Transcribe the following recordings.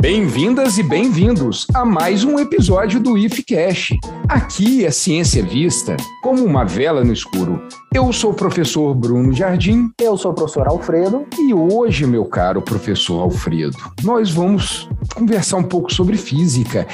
Bem-vindas e bem-vindos a mais um episódio do IFCast. Aqui a ciência é vista como uma vela no escuro. Eu sou o professor Bruno Jardim. Eu sou o professor Alfredo. E hoje, meu caro professor Alfredo, nós vamos conversar um pouco sobre física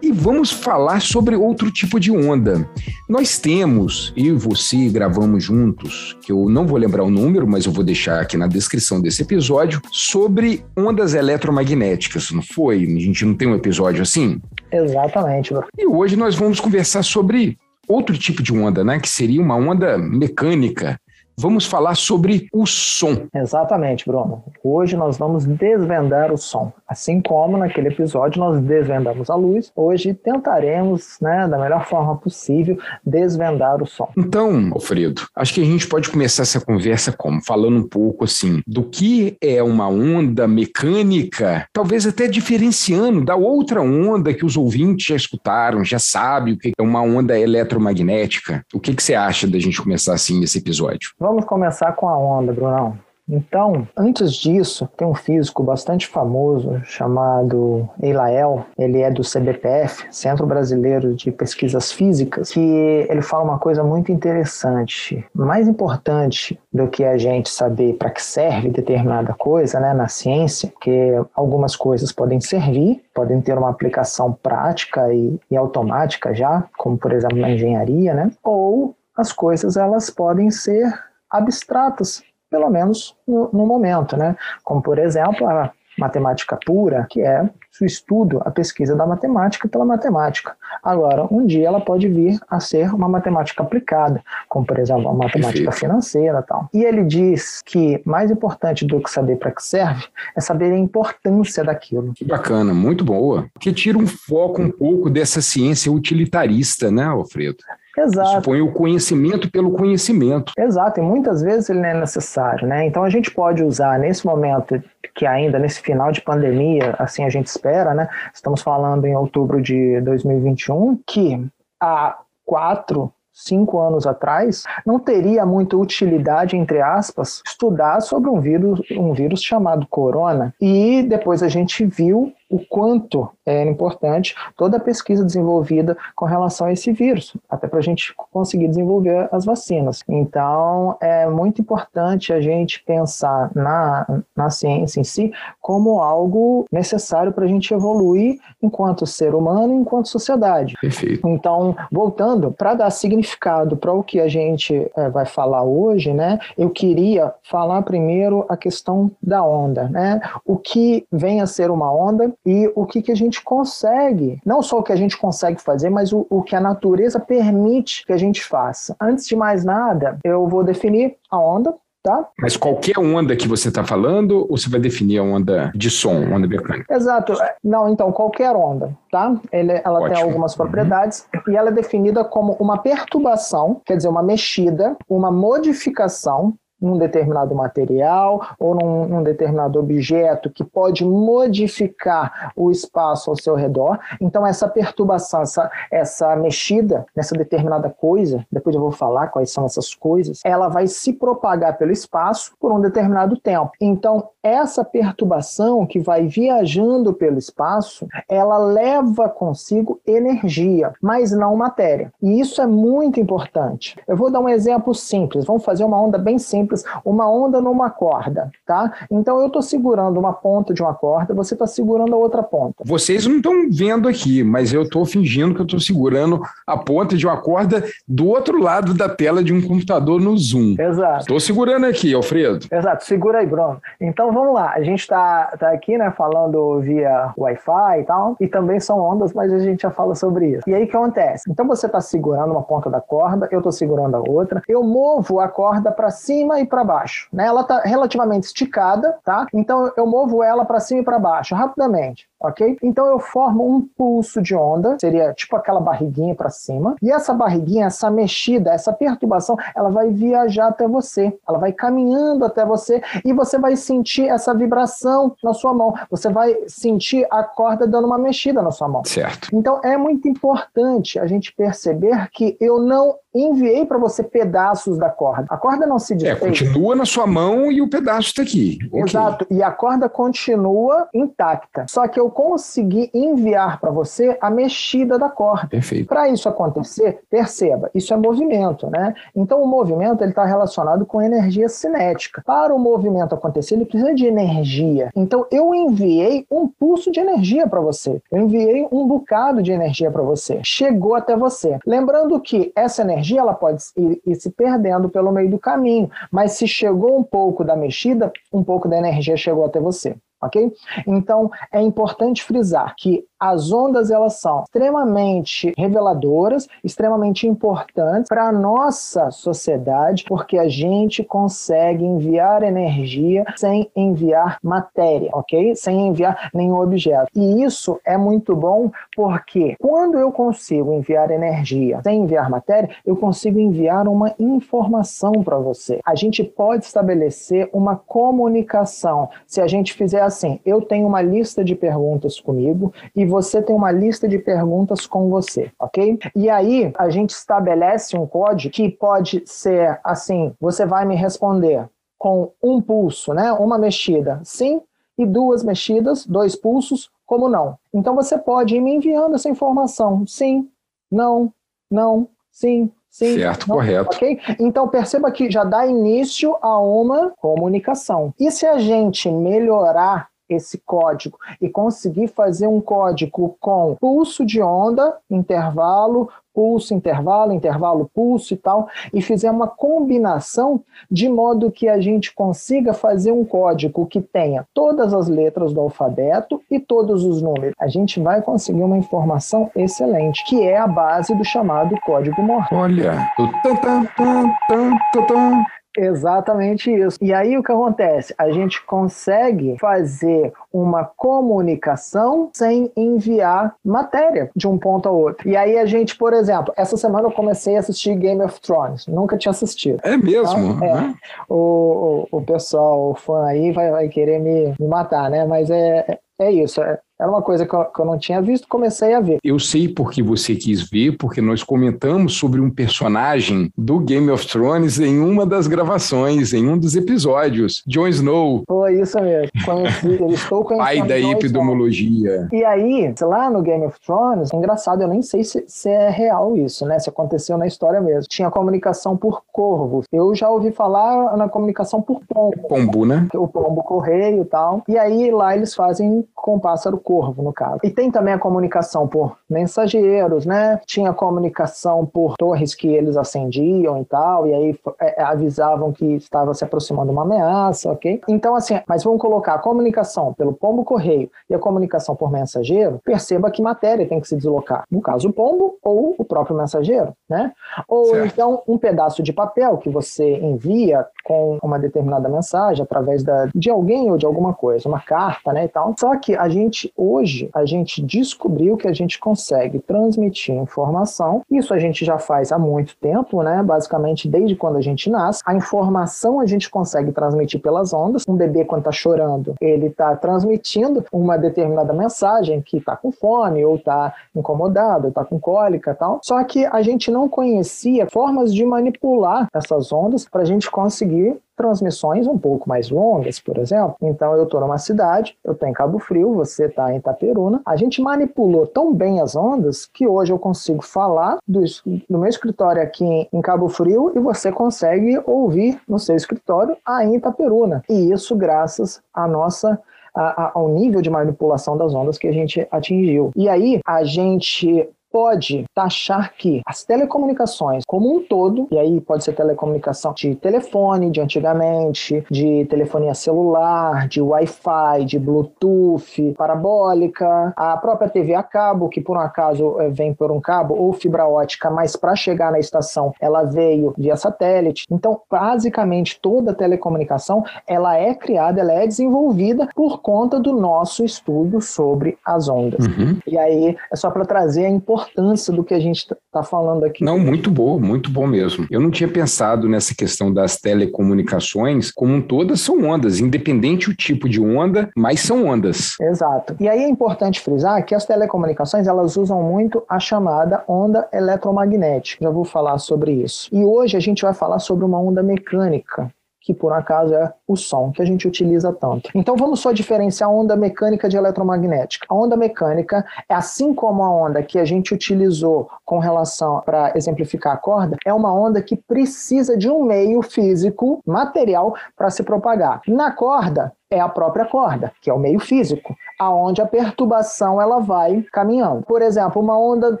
e vamos falar sobre outro tipo de onda. Nós temos, eu e você gravamos juntos, que eu não vou lembrar o número, mas eu vou deixar aqui na descrição desse episódio, sobre ondas eletromagnéticas, não foi? A gente não tem um episódio assim? Exatamente. E hoje nós vamos conversar sobre outro tipo de onda, né? Que seria uma onda mecânica vamos falar sobre o som. Exatamente, Bruno. Hoje nós vamos desvendar o som. Assim como naquele episódio nós desvendamos a luz, hoje tentaremos, né, da melhor forma possível, desvendar o som. Então, Alfredo, acho que a gente pode começar essa conversa como? Falando um pouco assim do que é uma onda mecânica, talvez até diferenciando da outra onda que os ouvintes já escutaram, já sabem o que é uma onda eletromagnética. O que, que você acha da gente começar assim nesse episódio? Vamos começar com a onda, Brunão. Então, antes disso, tem um físico bastante famoso chamado Eilael, ele é do CBPF, Centro Brasileiro de Pesquisas Físicas, que ele fala uma coisa muito interessante. Mais importante do que a gente saber para que serve determinada coisa né, na ciência, porque algumas coisas podem servir, podem ter uma aplicação prática e, e automática já, como por exemplo na engenharia, né? ou as coisas elas podem ser abstratas, pelo menos no, no momento, né? Como, por exemplo, a matemática pura, que é o estudo, a pesquisa da matemática pela matemática. Agora, um dia ela pode vir a ser uma matemática aplicada, como por exemplo a matemática Perfeito. financeira tal. E ele diz que mais importante do que saber para que serve é saber a importância daquilo. Que bacana, muito boa. Que tira um foco um pouco dessa ciência utilitarista, né, Alfredo? Exato. Põe o conhecimento pelo conhecimento. Exato, e muitas vezes ele não é necessário, né? Então a gente pode usar nesse momento que ainda nesse final de pandemia, assim a gente espera, né? Estamos falando em outubro de 2021, que há quatro cinco anos atrás, não teria muita utilidade, entre aspas, estudar sobre um vírus, um vírus chamado corona. E depois a gente viu o quanto é importante toda a pesquisa desenvolvida com relação a esse vírus, até para a gente conseguir desenvolver as vacinas. Então, é muito importante a gente pensar na, na ciência em si como algo necessário para a gente evoluir enquanto ser humano, enquanto sociedade. Perfeito. Então, voltando, para dar significado para o que a gente é, vai falar hoje, né, eu queria falar primeiro a questão da onda, né? O que vem a ser uma onda e o que, que a gente consegue, não só o que a gente consegue fazer, mas o, o que a natureza permite que a gente faça. Antes de mais nada, eu vou definir a onda, Tá? Mas qualquer onda que você está falando, ou você vai definir a onda de som, onda mecânica? Exato. Não, então, qualquer onda, tá? Ele, ela Ótimo. tem algumas propriedades uhum. e ela é definida como uma perturbação, quer dizer, uma mexida, uma modificação num determinado material ou num, num, determinado objeto que pode modificar o espaço ao seu redor. Então, essa perturbação, essa, essa mexida nessa determinada coisa, depois eu vou falar quais são essas coisas, ela vai se propagar pelo espaço por um determinado tempo. Então, essa perturbação que vai viajando pelo espaço, ela leva consigo energia, mas não matéria. E isso é muito importante. Eu vou dar um exemplo simples. Vamos fazer uma onda bem simples simples, uma onda numa corda, tá? Então eu estou segurando uma ponta de uma corda, você está segurando a outra ponta. Vocês não estão vendo aqui, mas eu estou fingindo que eu estou segurando a ponta de uma corda do outro lado da tela de um computador no Zoom. Exato. Estou segurando aqui, Alfredo. Exato, segura aí, Bruno. Então vamos lá, a gente está tá aqui, né, falando via Wi-Fi e tal, e também são ondas, mas a gente já fala sobre isso. E aí o que acontece? Então você está segurando uma ponta da corda, eu estou segurando a outra, eu movo a corda para cima e para baixo. Né? Ela está relativamente esticada, tá? Então eu movo ela para cima e para baixo rapidamente ok? Então eu formo um pulso de onda, seria tipo aquela barriguinha para cima, e essa barriguinha, essa mexida, essa perturbação, ela vai viajar até você, ela vai caminhando até você e você vai sentir essa vibração na sua mão, você vai sentir a corda dando uma mexida na sua mão. Certo. Então é muito importante a gente perceber que eu não enviei para você pedaços da corda. A corda não se desfez. É, continua na sua mão e o pedaço está aqui. Exato. Okay. E a corda continua intacta. Só que eu conseguir enviar para você a mexida da corda. Perfeito. Para isso acontecer, perceba, isso é movimento, né? Então o movimento ele está relacionado com energia cinética. Para o movimento acontecer, ele precisa de energia. Então eu enviei um pulso de energia para você. Eu enviei um bocado de energia para você. Chegou até você. Lembrando que essa energia ela pode ir, ir se perdendo pelo meio do caminho, mas se chegou um pouco da mexida, um pouco da energia chegou até você ok? Então é importante frisar que as ondas elas são extremamente reveladoras, extremamente importantes para a nossa sociedade, porque a gente consegue enviar energia sem enviar matéria, ok? Sem enviar nenhum objeto. E isso é muito bom porque quando eu consigo enviar energia sem enviar matéria, eu consigo enviar uma informação para você. A gente pode estabelecer uma comunicação se a gente fizer assim: eu tenho uma lista de perguntas comigo e você tem uma lista de perguntas com você, ok? E aí a gente estabelece um código que pode ser assim: você vai me responder com um pulso, né? Uma mexida, sim, e duas mexidas, dois pulsos, como não. Então você pode ir me enviando essa informação, sim, não, não, sim, Sim, certo, não, correto. Ok? Então perceba que já dá início a uma comunicação. E se a gente melhorar esse código e conseguir fazer um código com pulso de onda, intervalo, pulso, intervalo, intervalo, pulso e tal, e fizer uma combinação de modo que a gente consiga fazer um código que tenha todas as letras do alfabeto e todos os números. A gente vai conseguir uma informação excelente, que é a base do chamado código Morse. Olha, o tan, tan, tan, tan, tan. Exatamente isso. E aí o que acontece? A gente consegue fazer uma comunicação sem enviar matéria de um ponto a outro. E aí a gente, por exemplo, essa semana eu comecei a assistir Game of Thrones. Nunca tinha assistido. É mesmo? Tá? É. O, o, o, pessoal, o fã aí, vai, vai querer me, me matar, né? Mas é, é isso. É, era uma coisa que eu, que eu, não tinha visto, comecei a ver. Eu sei porque você quis ver, porque nós comentamos sobre um personagem do Game of Thrones em uma das gravações, em um dos episódios, Jon Snow. Foi isso mesmo. Conheci, eu estou conhecendo. Pai da epidemiologia. E aí, lá no Game of Thrones, é engraçado, eu nem sei se, se é real isso, né? Se aconteceu na história mesmo. Tinha comunicação por corvos. Eu já ouvi falar na comunicação por pombo. Pombo, né? O pombo correio e tal. E aí lá eles fazem com pássaro corvo, no caso. E tem também a comunicação por mensageiros, né? Tinha comunicação por torres que eles acendiam e tal, e aí é, é, avisavam que estava se aproximando uma ameaça, ok? Então, assim, mas vamos colocar a comunicação pelo pombo correio e a comunicação por mensageiro, perceba que matéria tem que se deslocar. No caso, o pombo ou o próprio mensageiro, né? Ou certo. então um pedaço de papel que você envia com uma determinada mensagem através da, de alguém ou de alguma coisa, uma carta, né, e tal. Só que a gente hoje a gente descobriu que a gente consegue transmitir informação. Isso a gente já faz há muito tempo, né? Basicamente desde quando a gente nasce. A informação a gente consegue transmitir pelas ondas. Um bebê quando está chorando, ele está transmitindo uma determinada mensagem que está com fome ou está incomodado, está com cólica, tal. Só que a gente não conhecia formas de manipular essas ondas para a gente conseguir transmissões um pouco mais longas, por exemplo. Então eu estou numa cidade, eu estou em Cabo Frio, você está em Itaperuna. A gente manipulou tão bem as ondas que hoje eu consigo falar do, do meu escritório aqui em Cabo Frio e você consegue ouvir no seu escritório aí em Itaperuna. E isso graças à nossa a, a, ao nível de manipulação das ondas que a gente atingiu. E aí a gente pode taxar que as telecomunicações como um todo, e aí pode ser telecomunicação de telefone, de antigamente, de telefonia celular, de Wi-Fi, de Bluetooth, parabólica, a própria TV a cabo, que por um acaso eh, vem por um cabo, ou fibra ótica, mas para chegar na estação ela veio via satélite. Então, basicamente, toda telecomunicação ela é criada, ela é desenvolvida por conta do nosso estudo sobre as ondas. Uhum. E aí é só para trazer a importância importância do que a gente está tá falando aqui. Não, muito bom, muito bom mesmo. Eu não tinha pensado nessa questão das telecomunicações, como todas são ondas, independente o tipo de onda, mas são ondas. Exato. E aí é importante frisar que as telecomunicações elas usam muito a chamada onda eletromagnética. Já vou falar sobre isso. E hoje a gente vai falar sobre uma onda mecânica que por acaso é o som que a gente utiliza tanto. Então vamos só diferenciar a onda mecânica de eletromagnética. A onda mecânica é assim como a onda que a gente utilizou com relação para exemplificar a corda, é uma onda que precisa de um meio físico, material para se propagar. Na corda, é a própria corda, que é o meio físico, aonde a perturbação ela vai caminhando. Por exemplo, uma onda,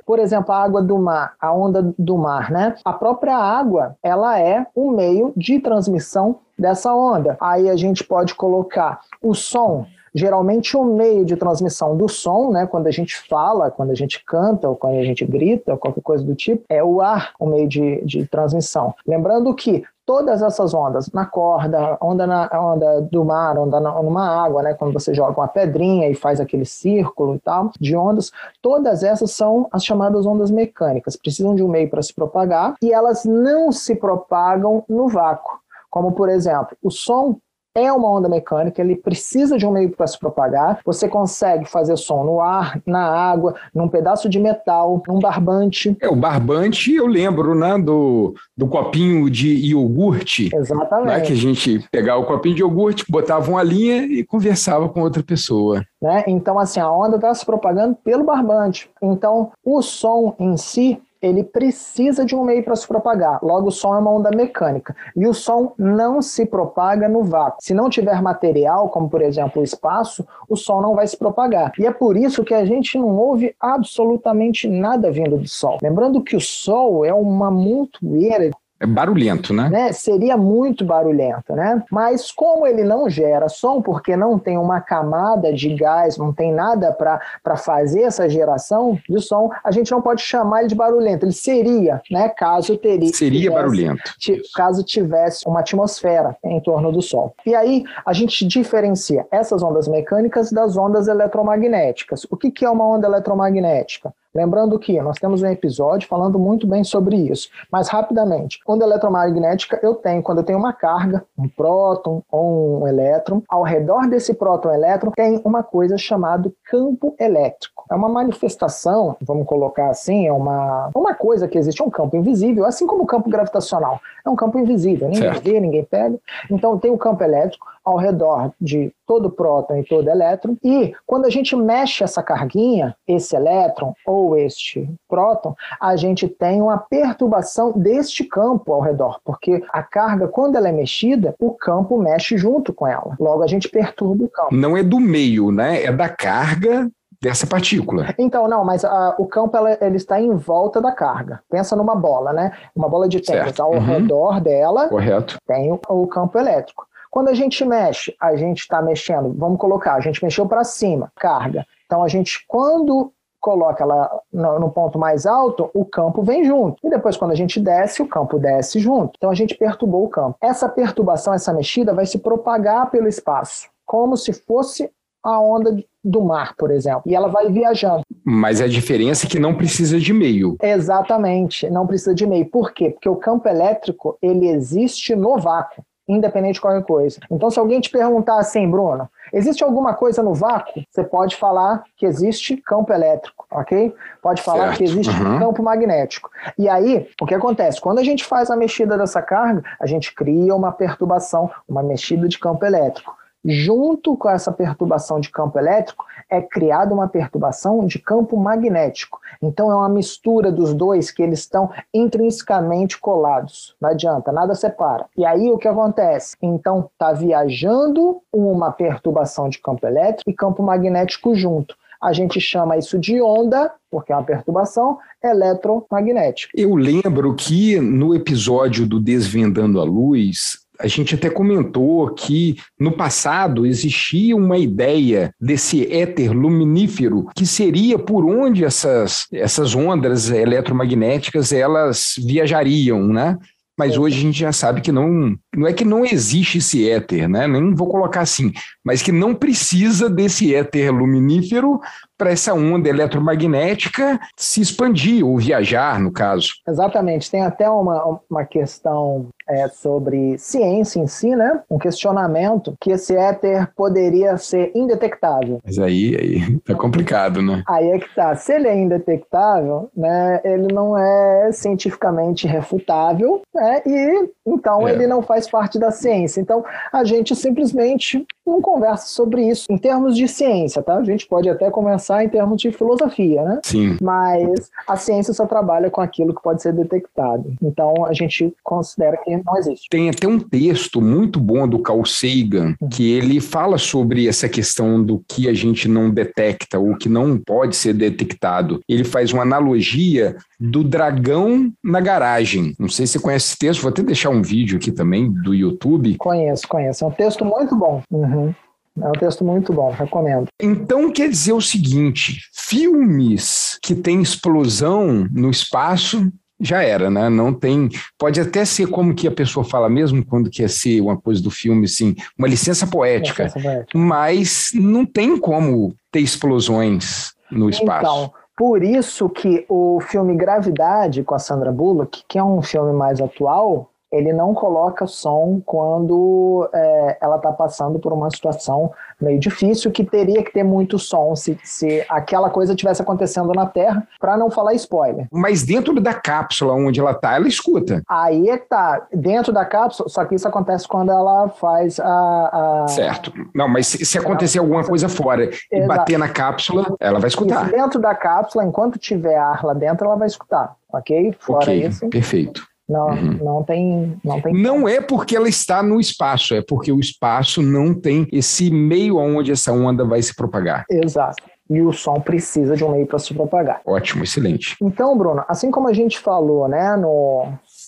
por exemplo, a água do mar, a onda do mar, né? A própria água, ela é o meio de transmissão dessa onda. Aí a gente pode colocar o som geralmente o meio de transmissão do som, né, quando a gente fala, quando a gente canta, ou quando a gente grita, ou qualquer coisa do tipo, é o ar o meio de, de transmissão. Lembrando que todas essas ondas, na corda, onda, na, onda do mar, onda na, numa água, né, quando você joga uma pedrinha e faz aquele círculo e tal, de ondas, todas essas são as chamadas ondas mecânicas, precisam de um meio para se propagar e elas não se propagam no vácuo. Como, por exemplo, o som é uma onda mecânica, ele precisa de um meio para se propagar. Você consegue fazer som no ar, na água, num pedaço de metal, num barbante. É, o barbante eu lembro, né, do, do copinho de iogurte. Exatamente. Né, que a gente pegava o copinho de iogurte, botava uma linha e conversava com outra pessoa. Né? Então, assim, a onda está se propagando pelo barbante. Então, o som em si ele precisa de um meio para se propagar. Logo, o som é uma onda mecânica. E o som não se propaga no vácuo. Se não tiver material, como por exemplo o espaço, o som não vai se propagar. E é por isso que a gente não ouve absolutamente nada vindo do Sol. Lembrando que o Sol é uma montoeira é barulhento, né? né? Seria muito barulhento, né? Mas como ele não gera som, porque não tem uma camada de gás, não tem nada para fazer essa geração de som, a gente não pode chamar ele de barulhento. Ele seria, né? Caso teria. Seria tivesse, barulhento. Caso tivesse uma atmosfera em torno do Sol. E aí a gente diferencia essas ondas mecânicas das ondas eletromagnéticas. O que, que é uma onda eletromagnética? Lembrando que nós temos um episódio falando muito bem sobre isso, mas rapidamente, onda eletromagnética eu tenho quando eu tenho uma carga, um próton ou um elétron, ao redor desse próton elétron tem uma coisa chamada campo elétrico. É uma manifestação, vamos colocar assim, é uma, uma coisa que existe, um campo invisível, assim como o campo gravitacional. É um campo invisível, ninguém certo. vê, ninguém pega. Então tem o campo elétrico ao redor de todo próton e todo elétron, e quando a gente mexe essa carguinha, esse elétron ou este próton, a gente tem uma perturbação deste campo ao redor, porque a carga, quando ela é mexida, o campo mexe junto com ela. Logo, a gente perturba o campo. Não é do meio, né? É da carga dessa partícula. Então, não, mas uh, o campo ela, ele está em volta da carga. Pensa numa bola, né? Uma bola de tênis. Ao uhum. redor dela Correto. tem o, o campo elétrico. Quando a gente mexe, a gente está mexendo, vamos colocar, a gente mexeu para cima, carga. Então a gente, quando coloca ela no, ponto mais alto, o campo vem junto. E depois, quando a gente desce, o campo desce junto. Então a gente perturbou o campo. Essa perturbação, essa mexida, vai se propagar pelo espaço, como se fosse a onda do mar, por exemplo, e ela vai viajando. Mas a diferença é que não precisa de meio. Exatamente, não precisa de meio. Por quê? Porque o campo elétrico, ele existe no vácuo independente de qualquer coisa. Então, se alguém te perguntar assim, Bruno, existe alguma coisa no vácuo? Você pode falar que existe campo elétrico, ok? Pode falar certo. que existe uhum. campo magnético. E aí, o que acontece? Quando a gente faz a mexida dessa carga, a gente cria uma perturbação, uma mexida de campo elétrico. Junto com essa perturbação de campo elétrico, é criada uma perturbação de campo magnético. Então é uma mistura dos dois que eles estão intrinsecamente colados. Não adianta, nada separa. E aí o que acontece? Então está viajando uma perturbação de campo elétrico e campo magnético junto. A gente chama isso de onda, porque é uma perturbação eletromagnética. Eu lembro que no episódio do Desvendando a Luz, a gente até comentou que no passado existia uma ideia desse éter luminífero que seria por onde essas, essas ondas eletromagnéticas elas viajariam, né? Mas hoje a gente já sabe que não, não é que não existe esse éter, né? Nem vou colocar assim, mas que não precisa desse éter luminífero para essa onda eletromagnética se expandir ou viajar, no caso. Exatamente. Tem até uma, uma questão é, sobre ciência em si, né? Um questionamento que esse éter poderia ser indetectável. Mas aí, aí tá complicado, né? Aí é que tá. Se ele é indetectável, né? Ele não é cientificamente refutável, né? E então é. ele não faz parte da ciência. Então a gente simplesmente não conversa sobre isso em termos de ciência, tá? A gente pode até conversar em termos de filosofia, né? Sim. Mas a ciência só trabalha com aquilo que pode ser detectado. Então a gente considera que não existe. Tem até um texto muito bom do Carl Sagan uhum. que ele fala sobre essa questão do que a gente não detecta ou que não pode ser detectado. Ele faz uma analogia do dragão na garagem. Não sei se você conhece esse texto, vou até deixar um vídeo aqui também do YouTube. Conheço, conheço. É um texto muito bom. Uhum. É um texto muito bom, recomendo. Então quer dizer o seguinte: filmes que têm explosão no espaço já era, né? Não tem. Pode até ser como que a pessoa fala mesmo quando quer ser uma coisa do filme, assim, uma licença poética, licença poética. mas não tem como ter explosões no espaço. Então, por isso que o filme Gravidade com a Sandra Bullock, que é um filme mais atual, ele não coloca som quando é, ela está passando por uma situação meio difícil, que teria que ter muito som se, se aquela coisa tivesse acontecendo na Terra, para não falar spoiler. Mas dentro da cápsula onde ela está, ela escuta. Aí é que tá, dentro da cápsula, só que isso acontece quando ela faz a. a... Certo. Não, mas se, se acontecer alguma coisa fora Exato. e bater na cápsula, ela vai escutar. Isso, dentro da cápsula, enquanto tiver ar lá dentro, ela vai escutar. Ok? Fora okay, isso. Perfeito. Não, uhum. não tem, não tem. Não é porque ela está no espaço, é porque o espaço não tem esse meio onde essa onda vai se propagar. Exato e o som precisa de um meio para se propagar. Ótimo, excelente. Então, Bruno, assim como a gente falou, né, no,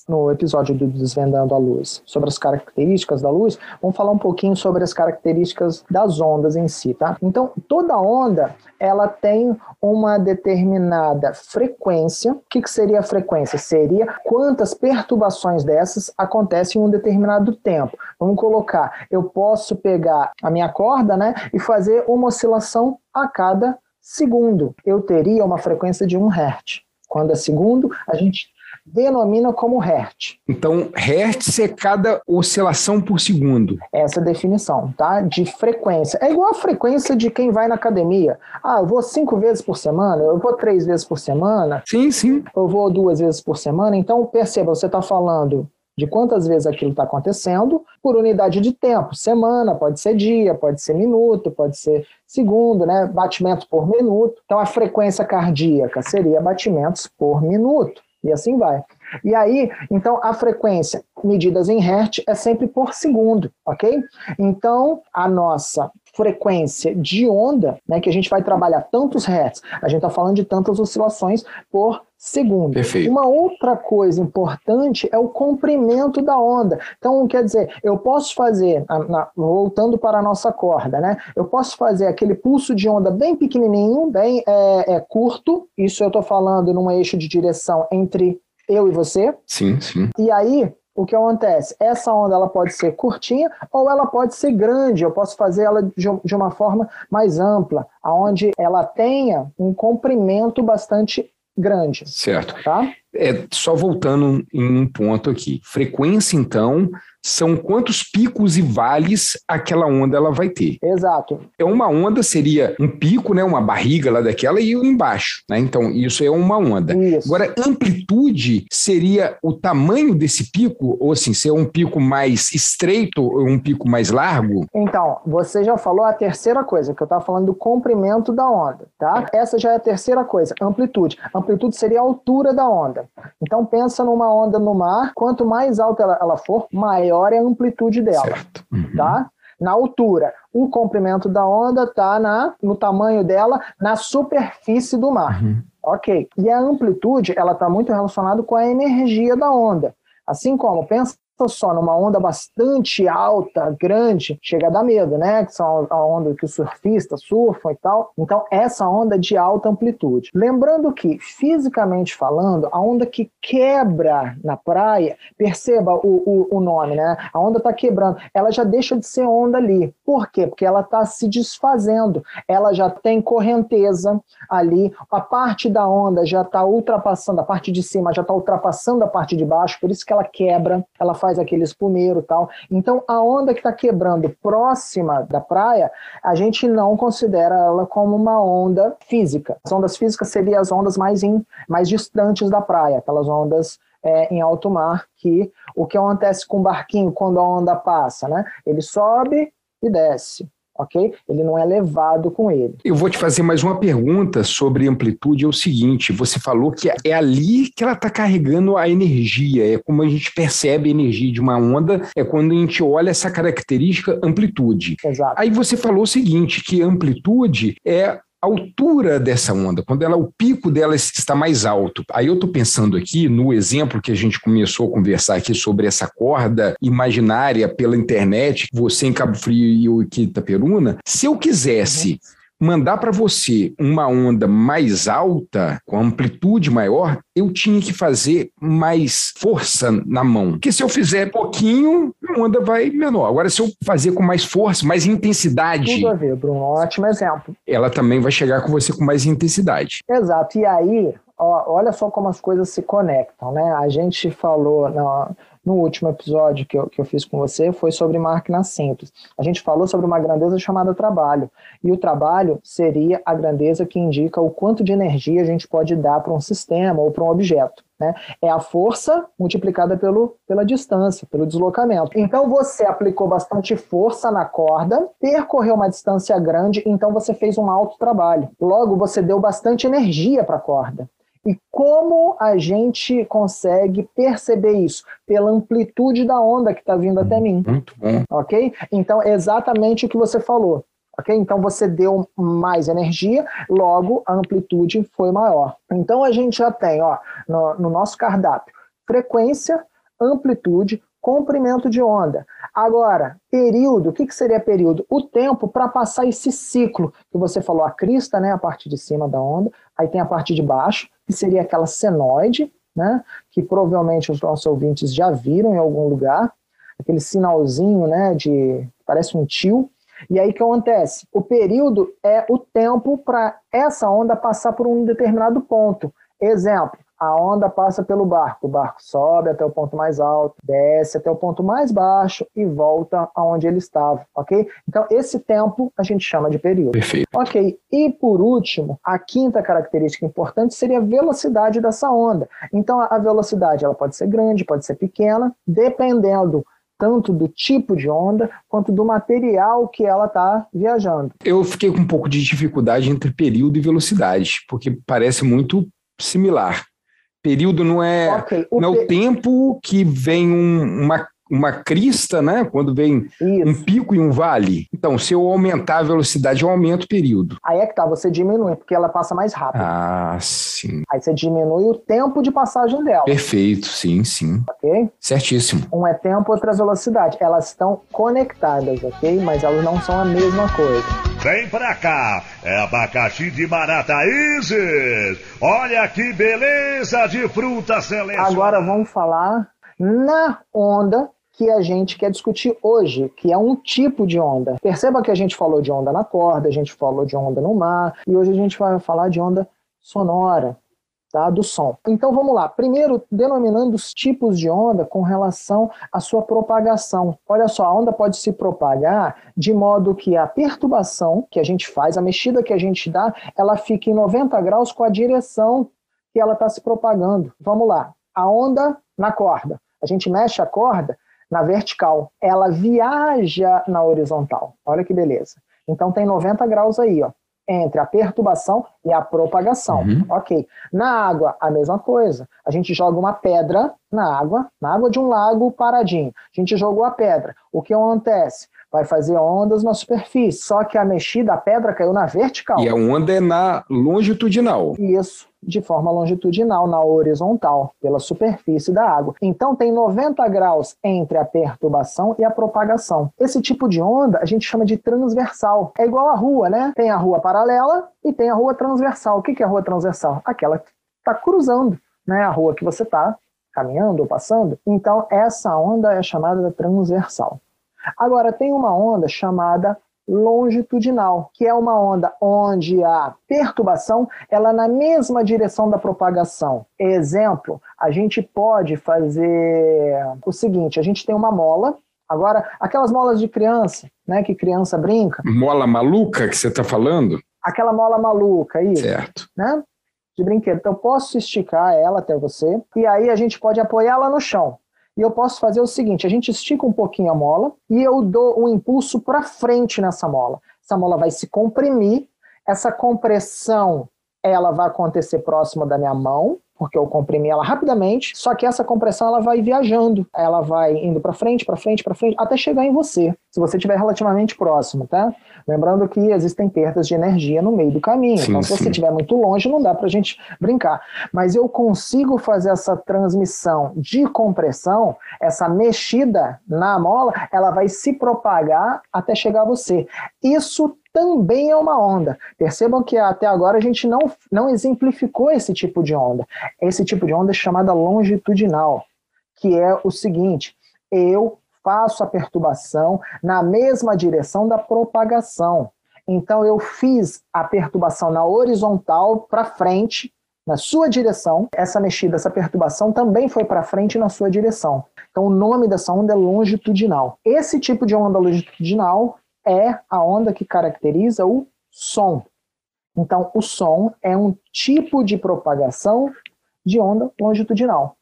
no episódio do Desvendando a Luz, sobre as características da luz, vamos falar um pouquinho sobre as características das ondas em si, tá? Então, toda onda, ela tem uma determinada frequência. O que, que seria a frequência? Seria quantas perturbações dessas acontecem em um determinado tempo. Vamos colocar, eu posso pegar a minha corda, né, e fazer uma oscilação a cada segundo. Eu teria uma frequência de 1 Hz. Quando é segundo, a gente denomina como Hertz. Então, Hertz é cada oscilação por segundo. Essa é a definição, tá? De frequência. É igual a frequência de quem vai na academia. Ah, eu vou cinco vezes por semana, eu vou três vezes por semana. Sim, sim. Eu vou duas vezes por semana. Então, perceba, você está falando de quantas vezes aquilo está acontecendo por unidade de tempo. Semana, pode ser dia, pode ser minuto, pode ser segundo, né? Batimentos por minuto. Então, a frequência cardíaca seria batimentos por minuto. E assim vai. E aí, então, a frequência medidas em Hertz é sempre por segundo, ok? Então, a nossa frequência de onda, né, que a gente vai trabalhar tantos hertz, a gente está falando de tantas oscilações por segundo. Perfeito. Uma outra coisa importante é o comprimento da onda. Então, quer dizer, eu posso fazer, voltando para a nossa corda, né? Eu posso fazer aquele pulso de onda bem pequenininho, bem é, é curto. Isso eu estou falando num eixo de direção entre eu e você. Sim, sim. E aí, o que acontece? Essa onda ela pode ser curtinha ou ela pode ser grande. Eu posso fazer ela de uma forma mais ampla, aonde ela tenha um comprimento bastante grande. Certo. Tá? É, só voltando em um ponto aqui. Frequência, então, são quantos picos e vales aquela onda ela vai ter. Exato. É uma onda seria um pico, né, uma barriga lá daquela e embaixo, né? Então isso é uma onda. Isso. Agora amplitude seria o tamanho desse pico ou assim, ser um pico mais estreito ou um pico mais largo? Então, você já falou a terceira coisa, que eu estava falando do comprimento da onda, tá? Essa já é a terceira coisa, amplitude. Amplitude seria a altura da onda. Então pensa numa onda no mar, quanto mais alta ela, ela for, maior maior é a amplitude dela, uhum. tá? Na altura, o comprimento da onda está na, no tamanho dela na superfície do mar. Uhum. Ok. E a amplitude, ela está muito relacionada com a energia da onda. Assim como, pensa só numa onda bastante alta, grande, chega a dar medo, né? Que são a onda que os surfistas surfam e tal. Então, essa onda de alta amplitude. Lembrando que, fisicamente falando, a onda que quebra na praia, perceba o, o, o nome, né? A onda está quebrando, ela já deixa de ser onda ali. Por quê? Porque ela está se desfazendo, ela já tem correnteza ali, a parte da onda já está ultrapassando, a parte de cima já está ultrapassando a parte de baixo, por isso que ela quebra, ela faz aquele espumeiro tal. Então, a onda que está quebrando próxima da praia, a gente não considera ela como uma onda física. As ondas físicas seriam as ondas mais, in, mais distantes da praia, aquelas ondas é, em alto mar, que o que acontece com o barquinho quando a onda passa, né? Ele sobe e desce ok? Ele não é levado com ele. Eu vou te fazer mais uma pergunta sobre amplitude. É o seguinte: você falou que é ali que ela está carregando a energia, é como a gente percebe a energia de uma onda, é quando a gente olha essa característica amplitude. Exato. Aí você falou o seguinte: que amplitude é altura dessa onda, quando ela, o pico dela está mais alto. Aí eu estou pensando aqui no exemplo que a gente começou a conversar aqui sobre essa corda imaginária pela internet, você em Cabo Frio e eu em Itaperuna. Se eu quisesse uhum mandar para você uma onda mais alta, com amplitude maior, eu tinha que fazer mais força na mão. Porque se eu fizer pouquinho, a onda vai menor. Agora, se eu fazer com mais força, mais intensidade. Tudo a ver, Bruno. Ótimo exemplo. Ela também vai chegar com você com mais intensidade. Exato. E aí, ó, olha só como as coisas se conectam, né? A gente falou. No no último episódio que eu, que eu fiz com você foi sobre máquinas simples. A gente falou sobre uma grandeza chamada trabalho. E o trabalho seria a grandeza que indica o quanto de energia a gente pode dar para um sistema ou para um objeto. Né? É a força multiplicada pelo, pela distância, pelo deslocamento. Então você aplicou bastante força na corda, percorreu uma distância grande, então você fez um alto trabalho. Logo, você deu bastante energia para a corda. E como a gente consegue perceber isso? Pela amplitude da onda que está vindo até mim. Muito bom. Ok? Então, é exatamente o que você falou. Ok? Então, você deu mais energia, logo a amplitude foi maior. Então, a gente já tem ó, no, no nosso cardápio frequência, amplitude, comprimento de onda. Agora, período, o que, que seria período? O tempo para passar esse ciclo que você falou, a crista, né, a parte de cima da onda, aí tem a parte de baixo, que seria aquela senoide, né, que provavelmente os nossos ouvintes já viram em algum lugar, aquele sinalzinho, né, de parece um tio. E aí o que acontece? O período é o tempo para essa onda passar por um determinado ponto. Exemplo, a onda passa pelo barco, o barco sobe até o ponto mais alto, desce até o ponto mais baixo e volta aonde ele estava, ok? Então, esse tempo a gente chama de período. Perfeito. Ok, e por último, a quinta característica importante seria a velocidade dessa onda. Então, a velocidade ela pode ser grande, pode ser pequena, dependendo tanto do tipo de onda quanto do material que ela está viajando. Eu fiquei com um pouco de dificuldade entre período e velocidade, porque parece muito similar. Período não é, okay, o não é o tempo que vem um, uma uma crista, né? Quando vem Isso. um pico e um vale. Então, se eu aumentar a velocidade, eu aumento o período. Aí é que tá, você diminui, porque ela passa mais rápido. Ah, sim. Aí você diminui o tempo de passagem dela. Perfeito, sim, sim. Ok? Certíssimo. Um é tempo, outra é velocidade. Elas estão conectadas, ok? Mas elas não são a mesma coisa. Vem pra cá, é abacaxi de Marata Isis. Olha que beleza de fruta celeste. Agora vamos falar na onda que a gente quer discutir hoje, que é um tipo de onda. Perceba que a gente falou de onda na corda, a gente falou de onda no mar, e hoje a gente vai falar de onda sonora, tá? do som. Então vamos lá. Primeiro, denominando os tipos de onda com relação à sua propagação. Olha só, a onda pode se propagar de modo que a perturbação que a gente faz, a mexida que a gente dá, ela fique em 90 graus com a direção que ela está se propagando. Vamos lá. A onda na corda. A gente mexe a corda na vertical, ela viaja na horizontal. Olha que beleza. Então tem 90 graus aí, ó, entre a perturbação e a propagação. Uhum. Ok. Na água, a mesma coisa. A gente joga uma pedra na água, na água de um lago paradinho. A gente jogou a pedra. O que acontece? Vai fazer ondas na superfície. Só que a mexida, a pedra caiu na vertical. E a onda é na longitudinal. Isso, de forma longitudinal, na horizontal, pela superfície da água. Então tem 90 graus entre a perturbação e a propagação. Esse tipo de onda a gente chama de transversal. É igual a rua, né? Tem a rua paralela e tem a rua transversal. O que é a rua transversal? Aquela que está cruzando, né? A rua que você está caminhando ou passando. Então essa onda é chamada transversal. Agora, tem uma onda chamada longitudinal, que é uma onda onde a perturbação ela é na mesma direção da propagação. Exemplo, a gente pode fazer o seguinte, a gente tem uma mola, agora aquelas molas de criança, né, que criança brinca. Mola maluca que você está falando? Aquela mola maluca, isso. Certo. Né? De brinquedo. Então eu posso esticar ela até você e aí a gente pode apoiá-la no chão. E eu posso fazer o seguinte: a gente estica um pouquinho a mola e eu dou um impulso para frente nessa mola. Essa mola vai se comprimir, essa compressão ela vai acontecer próximo da minha mão, porque eu comprimi ela rapidamente, só que essa compressão ela vai viajando, ela vai indo para frente, para frente, para frente, até chegar em você, se você estiver relativamente próximo, tá? Lembrando que existem perdas de energia no meio do caminho, sim, então se sim. você estiver muito longe não dá para a gente brincar, mas eu consigo fazer essa transmissão de compressão, essa mexida na mola, ela vai se propagar até chegar a você. Isso também é uma onda. Percebam que até agora a gente não, não exemplificou esse tipo de onda. Esse tipo de onda é chamada longitudinal, que é o seguinte: eu faço a perturbação na mesma direção da propagação. Então eu fiz a perturbação na horizontal para frente, na sua direção. Essa mexida, essa perturbação também foi para frente na sua direção. Então o nome dessa onda é longitudinal. Esse tipo de onda longitudinal é a onda que caracteriza o som. Então, o som é um tipo de propagação de onda longitudinal.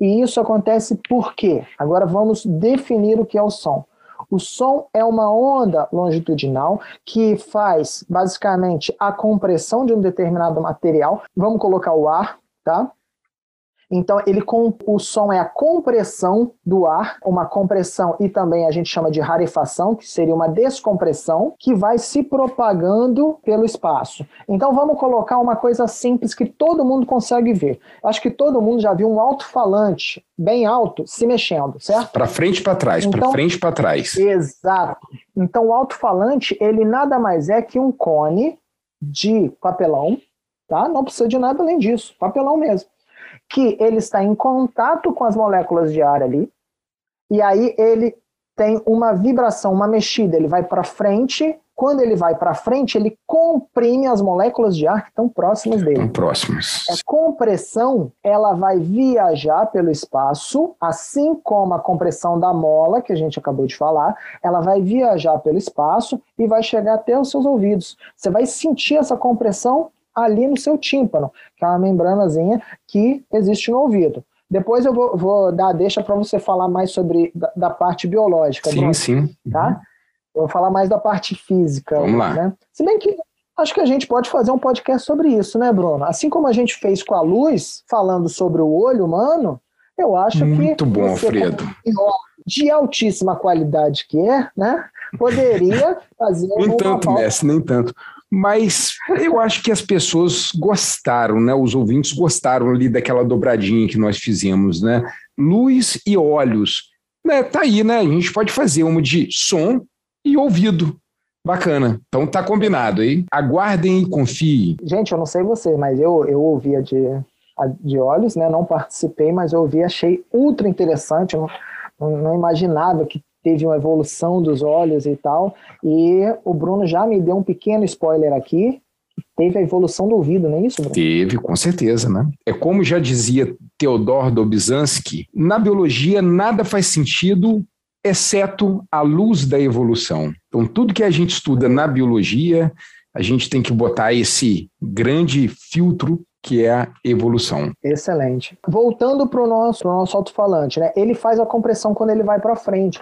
E isso acontece por quê? Agora vamos definir o que é o som. O som é uma onda longitudinal que faz basicamente a compressão de um determinado material. Vamos colocar o ar, tá? Então, ele com o som é a compressão do ar, uma compressão e também a gente chama de rarefação, que seria uma descompressão, que vai se propagando pelo espaço. Então, vamos colocar uma coisa simples que todo mundo consegue ver. Acho que todo mundo já viu um alto-falante bem alto se mexendo, certo? Para frente e para trás, então, para frente e para trás. Exato. Então, o alto-falante, ele nada mais é que um cone de papelão, tá? Não precisa de nada além disso, papelão mesmo que ele está em contato com as moléculas de ar ali, e aí ele tem uma vibração, uma mexida, ele vai para frente. Quando ele vai para frente, ele comprime as moléculas de ar que estão próximas dele. Estão próximas. A compressão, ela vai viajar pelo espaço, assim como a compressão da mola, que a gente acabou de falar, ela vai viajar pelo espaço e vai chegar até os seus ouvidos. Você vai sentir essa compressão ali no seu tímpano, que é uma membranazinha que existe no ouvido. Depois eu vou, vou dar a deixa para você falar mais sobre da, da parte biológica. Sim, Bruno, sim. Tá? Uhum. Eu vou falar mais da parte física. Vamos lá. Né? Se bem que acho que a gente pode fazer um podcast sobre isso, né, Bruno? Assim como a gente fez com a luz, falando sobre o olho humano, eu acho Muito que. Muito bom, Alfredo. De altíssima qualidade que é, né? Poderia fazer. nem tanto, Messi, nem tanto. Mas eu acho que as pessoas gostaram, né? Os ouvintes gostaram ali daquela dobradinha que nós fizemos, né? Luz e olhos. Né? Tá aí, né? A gente pode fazer uma de som e ouvido. Bacana. Então tá combinado aí. Aguardem e confiem. Gente, eu não sei você, mas eu, eu ouvia de, de olhos, né? Não participei, mas eu ouvi, achei ultra interessante. Eu não, não imaginava que teve uma evolução dos olhos e tal. E o Bruno já me deu um pequeno spoiler aqui. Teve a evolução do ouvido, não é isso, Bruno? Teve, com certeza, né? É como já dizia Theodor Dobzhansky, na biologia nada faz sentido exceto a luz da evolução. Então, tudo que a gente estuda na biologia, a gente tem que botar esse grande filtro que é a evolução. Excelente. Voltando para o nosso, nosso alto-falante, né? ele faz a compressão quando ele vai para frente.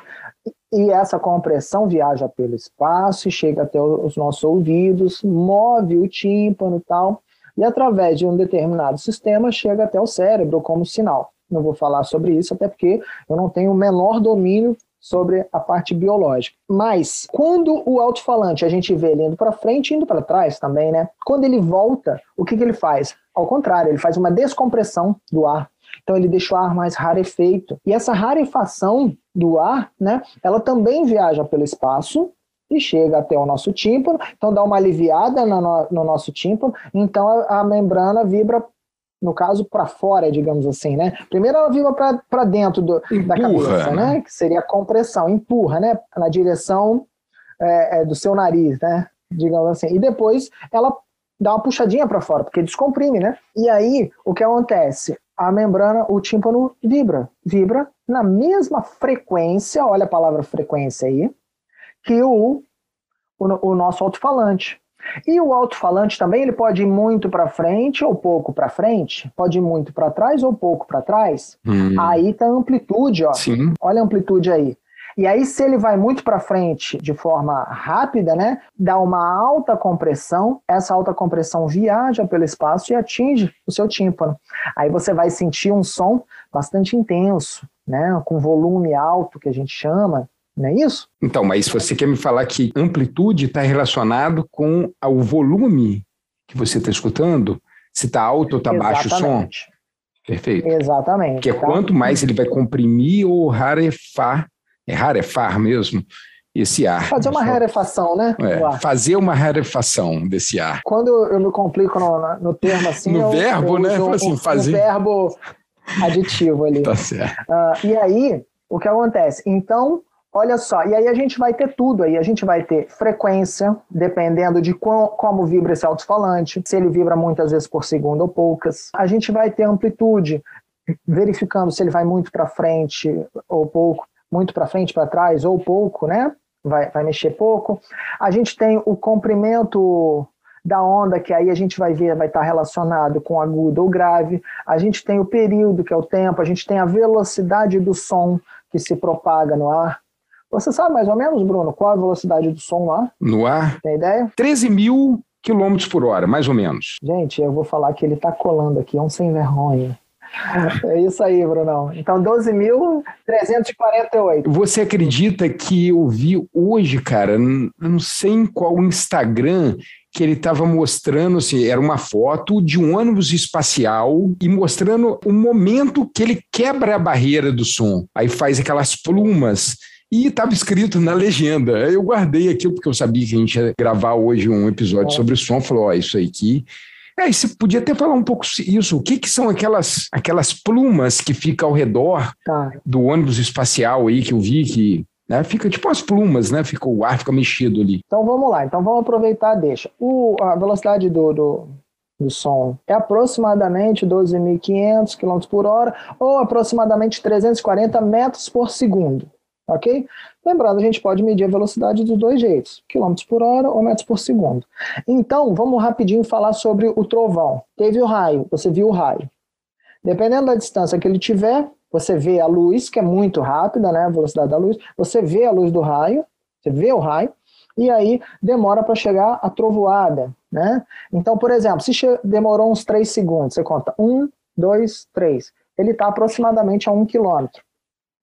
E essa compressão viaja pelo espaço e chega até os nossos ouvidos, move o tímpano e tal, e através de um determinado sistema chega até o cérebro como sinal. Não vou falar sobre isso, até porque eu não tenho o menor domínio sobre a parte biológica. Mas quando o alto-falante a gente vê ele indo para frente e indo para trás também, né? Quando ele volta, o que, que ele faz? Ao contrário, ele faz uma descompressão do ar. Então ele deixa o ar mais rarefeito. E essa rarefação do ar, né, ela também viaja pelo espaço e chega até o nosso tímpano, então dá uma aliviada no, no nosso tímpano, então a, a membrana vibra no caso, para fora, digamos assim, né? Primeiro ela vibra para dentro do, da cabeça, né? Que seria a compressão, empurra, né? Na direção é, é, do seu nariz, né? Digamos assim. E depois ela dá uma puxadinha para fora, porque descomprime, né? E aí, o que acontece? A membrana, o tímpano vibra. Vibra na mesma frequência, olha a palavra frequência aí, que o, o, o nosso alto-falante. E o alto-falante também ele pode ir muito para frente ou pouco para frente, pode ir muito para trás ou pouco para trás. Hum. Aí tá a amplitude, ó. Sim. Olha a amplitude aí. E aí, se ele vai muito para frente de forma rápida, né, dá uma alta compressão, essa alta compressão viaja pelo espaço e atinge o seu tímpano. Aí você vai sentir um som bastante intenso, né, com volume alto, que a gente chama, não é isso? Então, mas você quer me falar que amplitude está relacionado com o volume que você está escutando? Se está alto ou está baixo o som? Perfeito. Exatamente. Que é tá? quanto mais ele vai comprimir ou rarefar, é rarefar mesmo, esse ar. Fazer uma rarefação, né? É, fazer uma rarefação desse ar. Quando eu me complico no, no termo assim. no eu, verbo, eu né? Um, assim, fazer. Um verbo aditivo ali. tá certo. Uh, e aí, o que acontece? Então, Olha só, e aí a gente vai ter tudo aí. A gente vai ter frequência, dependendo de como vibra esse alto-falante, se ele vibra muitas vezes por segundo ou poucas. A gente vai ter amplitude, verificando se ele vai muito para frente ou pouco, muito para frente, para trás ou pouco, né? Vai, vai mexer pouco. A gente tem o comprimento da onda, que aí a gente vai ver, vai estar relacionado com agudo ou grave. A gente tem o período, que é o tempo. A gente tem a velocidade do som que se propaga no ar. Você sabe mais ou menos, Bruno, qual a velocidade do som lá? No ar? Tem ideia? 13 mil quilômetros por hora, mais ou menos. Gente, eu vou falar que ele está colando aqui, é um sem vergonha. É isso aí, Brunão. Então, 12.348. Você acredita que eu vi hoje, cara, não sei em qual Instagram, que ele estava mostrando, assim, era uma foto de um ônibus espacial e mostrando o momento que ele quebra a barreira do som. Aí faz aquelas plumas e estava escrito na legenda. Eu guardei aquilo porque eu sabia que a gente ia gravar hoje um episódio é. sobre o som. Falou: Ó, isso aqui. É, você podia até falar um pouco isso. O que, que são aquelas, aquelas plumas que ficam ao redor tá. do ônibus espacial aí que eu vi que né, fica tipo as plumas, né? Fica, o ar fica mexido ali. Então vamos lá. Então vamos aproveitar, deixa. O, a velocidade do, do, do som é aproximadamente 12.500 km por hora ou aproximadamente 340 metros por segundo ok? Lembrando, a gente pode medir a velocidade dos dois jeitos, quilômetros por hora ou metros por segundo. Então, vamos rapidinho falar sobre o trovão. Teve o raio, você viu o raio. Dependendo da distância que ele tiver, você vê a luz, que é muito rápida, né, a velocidade da luz, você vê a luz do raio, você vê o raio, e aí demora para chegar a trovoada, né? Então, por exemplo, se demorou uns 3 segundos, você conta 1, 2, 3, ele está aproximadamente a 1 quilômetro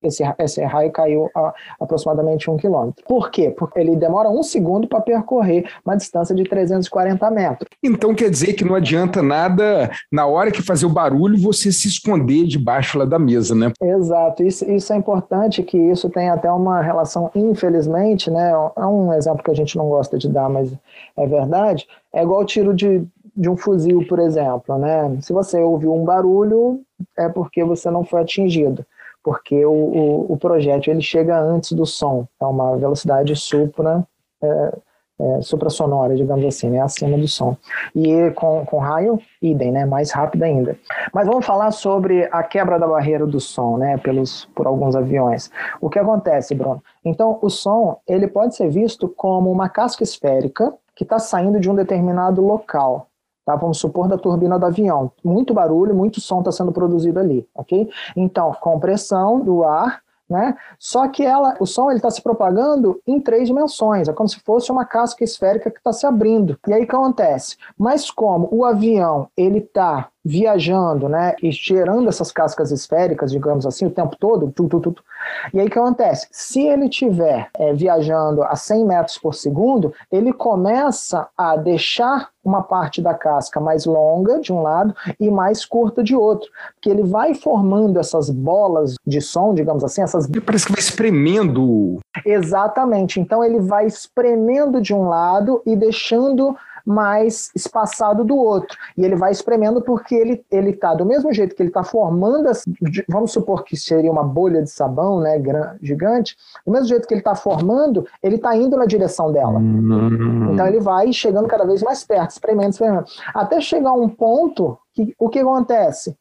esse, esse raio caiu a aproximadamente um quilômetro. Por quê? Porque ele demora um segundo para percorrer uma distância de 340 metros. Então quer dizer que não adianta nada, na hora que fazer o barulho, você se esconder debaixo lá da mesa, né? Exato. Isso, isso é importante, que isso tem até uma relação, infelizmente, né? É um exemplo que a gente não gosta de dar, mas é verdade. É igual o tiro de, de um fuzil, por exemplo, né? Se você ouviu um barulho, é porque você não foi atingido porque o, o, o projétil ele chega antes do som, é uma velocidade supra, é, é, digamos assim, né, acima do som. E com, com raio, idem, né, mais rápido ainda. Mas vamos falar sobre a quebra da barreira do som, né, pelos, por alguns aviões. O que acontece, Bruno? Então, o som ele pode ser visto como uma casca esférica que está saindo de um determinado local tá? Vamos supor da turbina do avião. Muito barulho, muito som está sendo produzido ali, ok? Então, compressão do ar, né? Só que ela, o som ele está se propagando em três dimensões, é como se fosse uma casca esférica que está se abrindo. E aí o que acontece? Mas como o avião ele está viajando, né, e gerando essas cascas esféricas, digamos assim, o tempo todo, tu, tu, tu, e aí o que acontece? Se ele estiver é, viajando a 100 metros por segundo, ele começa a deixar uma parte da casca mais longa de um lado e mais curta de outro, porque ele vai formando essas bolas de som, digamos assim, essas parece que vai espremendo. Exatamente. Então ele vai espremendo de um lado e deixando mais espaçado do outro. E ele vai espremendo porque ele ele tá do mesmo jeito que ele está formando, as, vamos supor que seria uma bolha de sabão, né, gigante, do mesmo jeito que ele está formando, ele está indo na direção dela. Hum. Então ele vai chegando cada vez mais perto, espremendo, espremendo, até chegar a um ponto que o que acontece?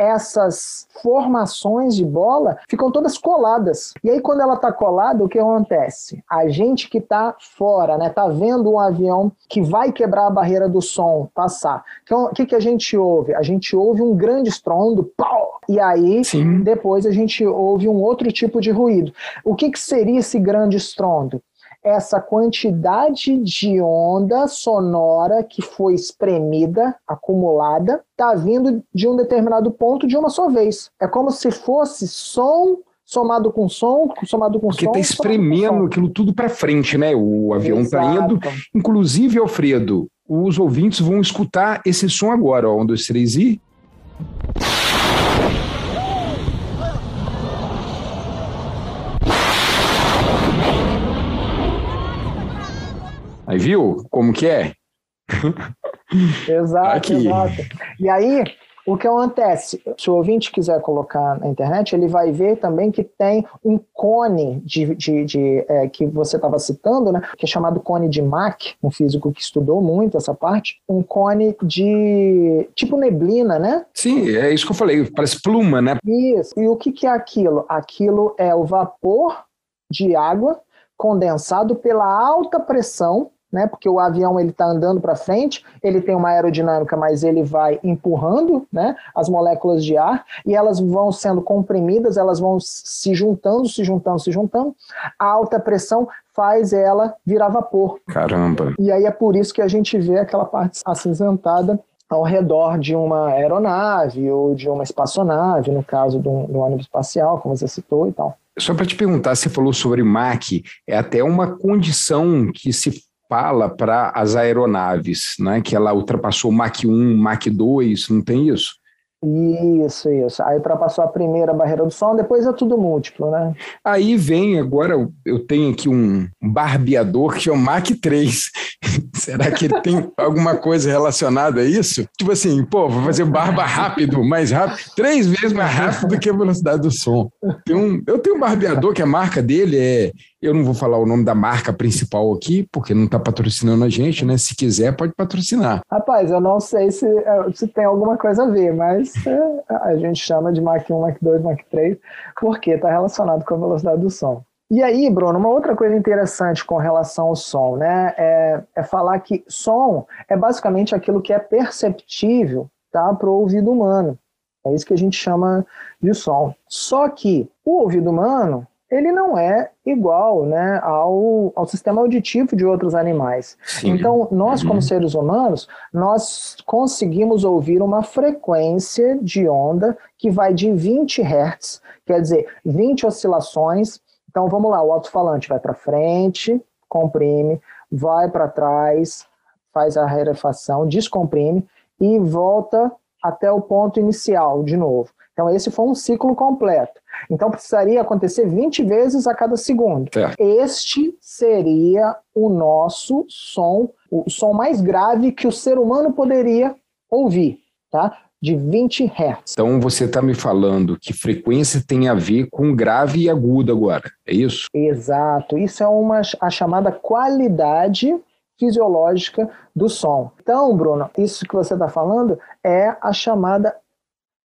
Essas formações de bola ficam todas coladas. E aí, quando ela está colada, o que acontece? A gente que está fora, né, tá vendo um avião que vai quebrar a barreira do som passar. Então, o que, que a gente ouve? A gente ouve um grande estrondo, pau! E aí, Sim. depois a gente ouve um outro tipo de ruído. O que, que seria esse grande estrondo? Essa quantidade de onda sonora que foi espremida, acumulada, está vindo de um determinado ponto de uma só vez. É como se fosse som somado com som, somado com Porque som. Porque está espremendo aquilo tudo para frente, né? O avião está indo. Inclusive, Alfredo, os ouvintes vão escutar esse som agora, ó. Um, dois, três e. Aí viu como que é? Exato, Aqui. exato. E aí, o que acontece? Se o ouvinte quiser colocar na internet, ele vai ver também que tem um cone de, de, de é, que você estava citando, né? Que é chamado cone de Mach, um físico que estudou muito essa parte, um cone de tipo neblina, né? Sim, é isso que eu falei, parece pluma, né? Isso. E o que, que é aquilo? Aquilo é o vapor de água condensado pela alta pressão né? Porque o avião ele está andando para frente, ele tem uma aerodinâmica, mas ele vai empurrando, né? As moléculas de ar e elas vão sendo comprimidas, elas vão se juntando, se juntando, se juntando. A alta pressão faz ela virar vapor. Caramba! E aí é por isso que a gente vê aquela parte acinzentada ao redor de uma aeronave ou de uma espaçonave, no caso do, do ônibus espacial, como você citou e tal. Só para te perguntar, você falou sobre Mach, é até uma condição que se fala para as aeronaves, né? Que ela ultrapassou Mach 1, Mach 2, não tem isso? Isso, isso. Aí ultrapassou a primeira barreira do som, depois é tudo múltiplo, né? Aí vem, agora eu tenho aqui um barbeador que é o Mach 3. Será que ele tem alguma coisa relacionada a isso? Tipo assim, pô, vou fazer barba rápido, mais rápido, três vezes mais rápido do que a velocidade do som. Tem um, eu tenho um barbeador que a marca dele é eu não vou falar o nome da marca principal aqui, porque não está patrocinando a gente, né? Se quiser, pode patrocinar. Rapaz, eu não sei se, é, se tem alguma coisa a ver, mas é, a gente chama de Mach 1, Mach 2, Mach 3, porque está relacionado com a velocidade do som. E aí, Bruno, uma outra coisa interessante com relação ao som, né? É, é falar que som é basicamente aquilo que é perceptível tá, para o ouvido humano. É isso que a gente chama de som. Só que o ouvido humano ele não é igual né, ao, ao sistema auditivo de outros animais. Sim. Então, nós, como uhum. seres humanos, nós conseguimos ouvir uma frequência de onda que vai de 20 Hz, quer dizer, 20 oscilações. Então, vamos lá, o alto-falante vai para frente, comprime, vai para trás, faz a rarefação, descomprime e volta até o ponto inicial de novo. Então, esse foi um ciclo completo. Então, precisaria acontecer 20 vezes a cada segundo. Certo. Este seria o nosso som, o som mais grave que o ser humano poderia ouvir, tá? De 20 Hz. Então, você está me falando que frequência tem a ver com grave e agudo agora, é isso? Exato. Isso é uma, a chamada qualidade fisiológica do som. Então, Bruno, isso que você está falando é a chamada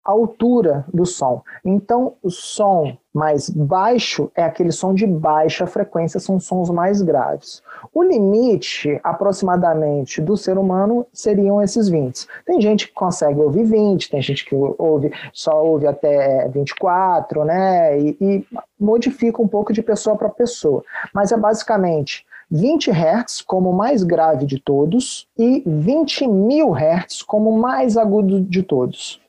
altura do som. Então, o som mais baixo é aquele som de baixa frequência, são sons mais graves. O limite, aproximadamente, do ser humano seriam esses 20. Tem gente que consegue ouvir 20, tem gente que ouve, só ouve até 24, né? E, e modifica um pouco de pessoa para pessoa. Mas é basicamente 20 Hz como o mais grave de todos e 20 mil Hz como o mais agudo de todos.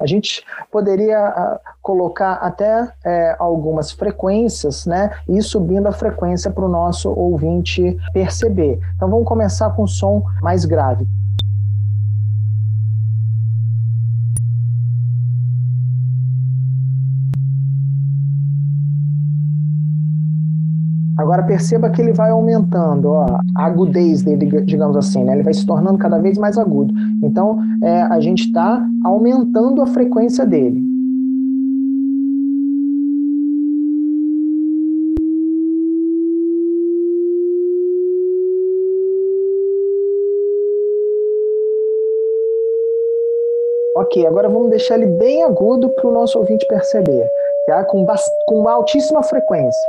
A gente poderia uh, colocar até é, algumas frequências, né? E subindo a frequência para o nosso ouvinte perceber. Então vamos começar com o som mais grave. Agora perceba que ele vai aumentando ó, a agudez dele, digamos assim, né? ele vai se tornando cada vez mais agudo. Então é, a gente está aumentando a frequência dele. Ok, agora vamos deixar ele bem agudo para o nosso ouvinte perceber, tá? com, com uma altíssima frequência.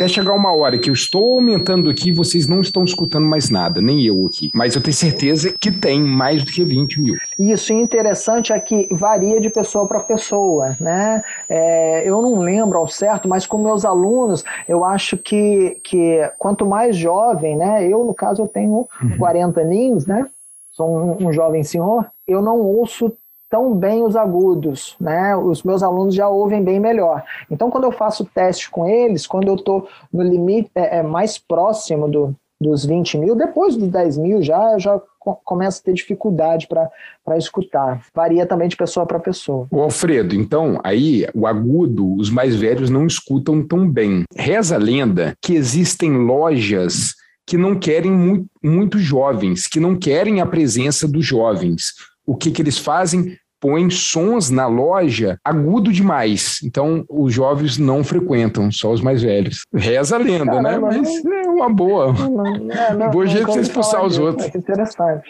Até chegar uma hora que eu estou aumentando aqui, vocês não estão escutando mais nada, nem eu aqui. Mas eu tenho certeza que tem mais do que 20 mil. Isso, e interessante é que varia de pessoa para pessoa, né? É, eu não lembro ao certo, mas com meus alunos, eu acho que, que quanto mais jovem, né? Eu, no caso, eu tenho uhum. 40 aninhos, né? Sou um, um jovem senhor, eu não ouço tão bem os agudos, né? Os meus alunos já ouvem bem melhor. Então, quando eu faço teste com eles, quando eu estou no limite é, é, mais próximo do, dos 20 mil, depois dos 10 mil já, já começa a ter dificuldade para escutar. Varia também de pessoa para pessoa. O Alfredo, então, aí o agudo, os mais velhos não escutam tão bem. Reza a lenda que existem lojas que não querem muito, muito jovens, que não querem a presença dos jovens o que, que eles fazem? Põem sons na loja agudo demais. Então, os jovens não frequentam, só os mais velhos. Reza a lenda, né? Caramba, né? Mas é uma boa. Não, é, não, boa jeito de você expulsar os outros. É interessante.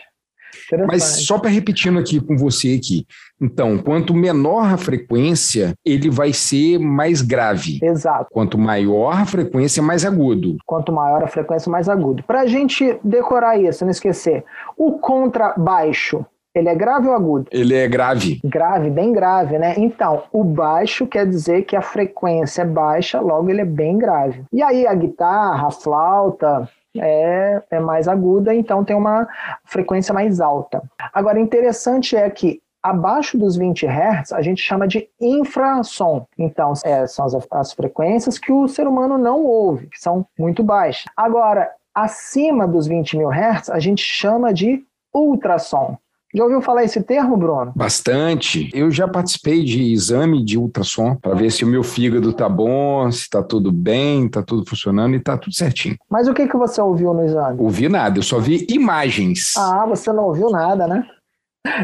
Mas só para repetindo aqui com você aqui. Então, quanto menor a frequência, ele vai ser mais grave. Exato. Quanto maior a frequência, mais agudo. Quanto maior a frequência, mais agudo. Para a gente decorar isso, não esquecer, o contrabaixo ele é grave ou agudo? Ele é grave. Grave, bem grave, né? Então, o baixo quer dizer que a frequência é baixa, logo ele é bem grave. E aí a guitarra, a flauta, é, é mais aguda, então tem uma frequência mais alta. Agora, interessante é que abaixo dos 20 Hz a gente chama de infrassom. Então, é, são as, as frequências que o ser humano não ouve, que são muito baixas. Agora, acima dos 20 mil Hz a gente chama de ultrassom. Já ouviu falar esse termo, Bruno? Bastante. Eu já participei de exame de ultrassom para ver se o meu fígado tá bom, se tá tudo bem, tá tudo funcionando e tá tudo certinho. Mas o que, que você ouviu no exame? Ouvi nada, eu só vi imagens. Ah, você não ouviu nada, né?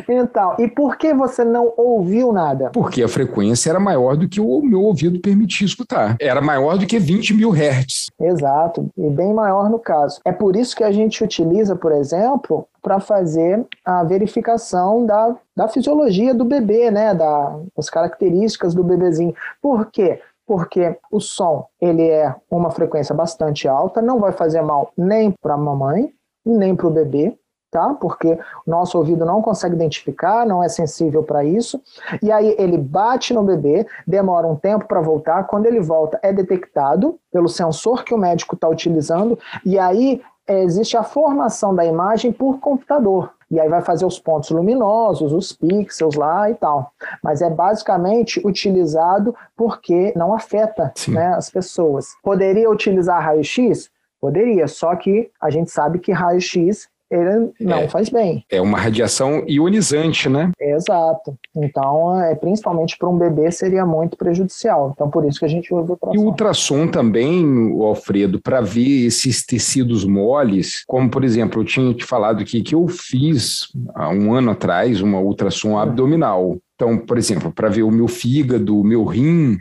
Então, e por que você não ouviu nada? Porque a frequência era maior do que o meu ouvido permitia escutar. Era maior do que 20 mil hertz. Exato, e bem maior no caso. É por isso que a gente utiliza, por exemplo, para fazer a verificação da, da fisiologia do bebê, né? Da, das características do bebezinho. Por quê? porque o som ele é uma frequência bastante alta, não vai fazer mal nem para a mamãe nem para o bebê, tá? Porque o nosso ouvido não consegue identificar, não é sensível para isso. E aí ele bate no bebê, demora um tempo para voltar. Quando ele volta, é detectado pelo sensor que o médico está utilizando. E aí é, existe a formação da imagem por computador. E aí vai fazer os pontos luminosos, os pixels lá e tal. Mas é basicamente utilizado porque não afeta né, as pessoas. Poderia utilizar raio-x? Poderia, só que a gente sabe que raio-x ele não é, faz bem. É uma radiação ionizante, né? Exato. Então, é, principalmente para um bebê, seria muito prejudicial. Então, por isso que a gente usa o ultrassom. E o ultrassom também, Alfredo, para ver esses tecidos moles, como, por exemplo, eu tinha te falado aqui que eu fiz há um ano atrás uma ultrassom abdominal. Então, por exemplo, para ver o meu fígado, o meu rim,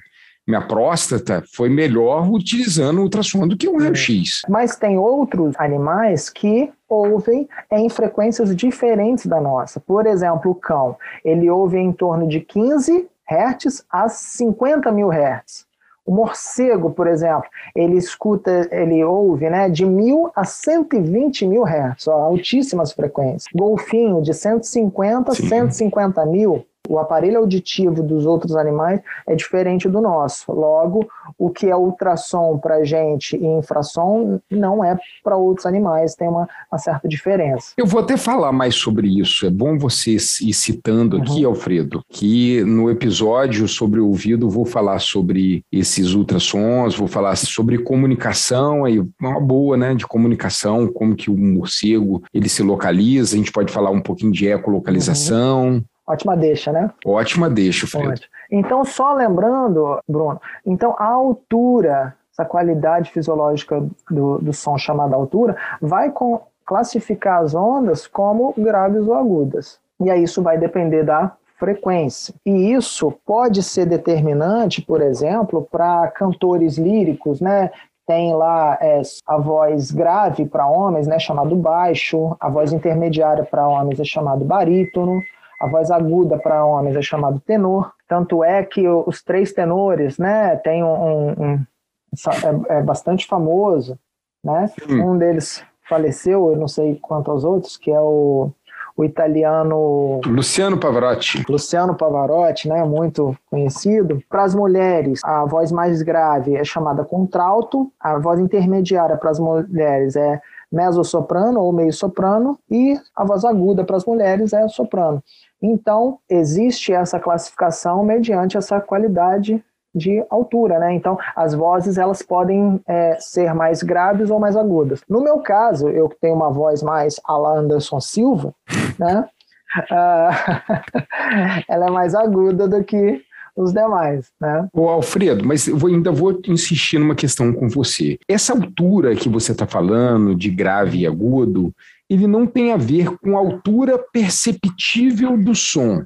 minha próstata, foi melhor utilizando o ultrassom do que o raio-x. Mas tem outros animais que ouvem em frequências diferentes da nossa. Por exemplo, o cão, ele ouve em torno de 15 Hz a 50 mil Hz. O morcego, por exemplo, ele escuta, ele ouve né, de mil a 120 mil hertz, ó, altíssimas frequências. Golfinho, de 150 a 150 mil. O aparelho auditivo dos outros animais é diferente do nosso. Logo, o que é ultrassom para a gente e infrassom não é para outros animais, tem uma, uma, certa diferença. Eu vou até falar mais sobre isso. É bom você ir citando aqui, uhum. Alfredo, que no episódio sobre o ouvido vou falar sobre esses ultrassons, vou falar sobre comunicação, aí uma boa, né, de comunicação, como que o morcego ele se localiza. A gente pode falar um pouquinho de ecolocalização. Uhum. Ótima deixa, né? Ótima deixa, Fredo. Então, só lembrando, Bruno, então a altura, essa qualidade fisiológica do, do som chamada altura, vai com, classificar as ondas como graves ou agudas. E aí isso vai depender da frequência. E isso pode ser determinante, por exemplo, para cantores líricos, né? Tem lá é, a voz grave para homens, né, chamado baixo, a voz intermediária para homens é chamado barítono, a voz aguda para homens é chamado tenor. Tanto é que os três tenores, né, tem um, um, é, é, bastante famoso, né? Um deles faleceu, eu não sei quanto aos outros, que é o, o italiano Luciano Pavarotti. Luciano Pavarotti, né, muito conhecido. Para as mulheres, a voz mais grave é chamada contralto, a voz intermediária para as mulheres é mezzo-soprano ou meio-soprano e a voz aguda para as mulheres é soprano. Então, existe essa classificação mediante essa qualidade de altura, né? Então, as vozes elas podem é, ser mais graves ou mais agudas. No meu caso, eu tenho uma voz mais a Anderson Silva, né? Uh, ela é mais aguda do que os demais, né? Ô Alfredo, mas eu ainda vou insistir numa questão com você. Essa altura que você está falando de grave e agudo, ele não tem a ver com a altura perceptível do som.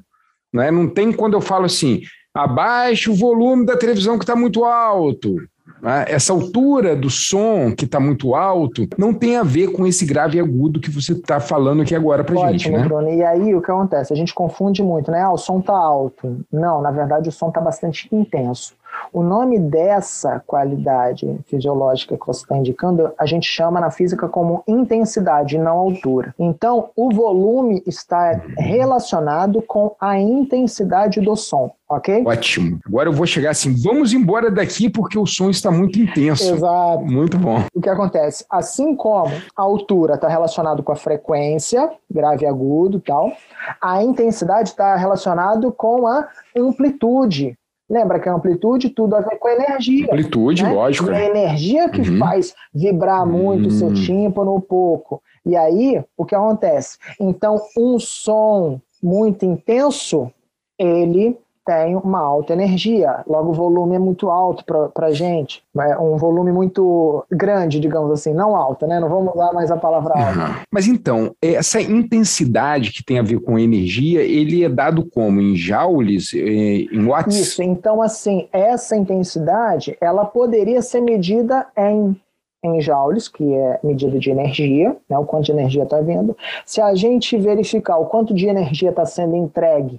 Né? Não tem quando eu falo assim, abaixe o volume da televisão que está muito alto. Né? Essa altura do som que está muito alto não tem a ver com esse grave e agudo que você está falando aqui agora para gente, né? Bruno. E aí o que acontece? A gente confunde muito, né? Ah, o som está alto. Não, na verdade o som está bastante intenso. O nome dessa qualidade fisiológica que você está indicando, a gente chama na física como intensidade, não altura. Então, o volume está relacionado com a intensidade do som, ok? Ótimo. Agora eu vou chegar assim, vamos embora daqui porque o som está muito intenso. Exato. Muito bom. O que acontece? Assim como a altura está relacionado com a frequência, grave e agudo tal, a intensidade está relacionado com a amplitude, Lembra que a amplitude tudo a ver com a energia. Amplitude, né? lógico. E a energia que uhum. faz vibrar muito o seu hum. tímpano um pouco. E aí, o que acontece? Então, um som muito intenso, ele tem uma alta energia, logo o volume é muito alto para a gente, é um volume muito grande, digamos assim, não alto, né? Não vamos usar mais a palavra alta. Uhum. Mas então, essa intensidade que tem a ver com energia, ele é dado como? Em joules, eh, em watts? Isso, então assim, essa intensidade, ela poderia ser medida em em joules, que é medida de energia, né, o quanto de energia está vindo. Se a gente verificar o quanto de energia está sendo entregue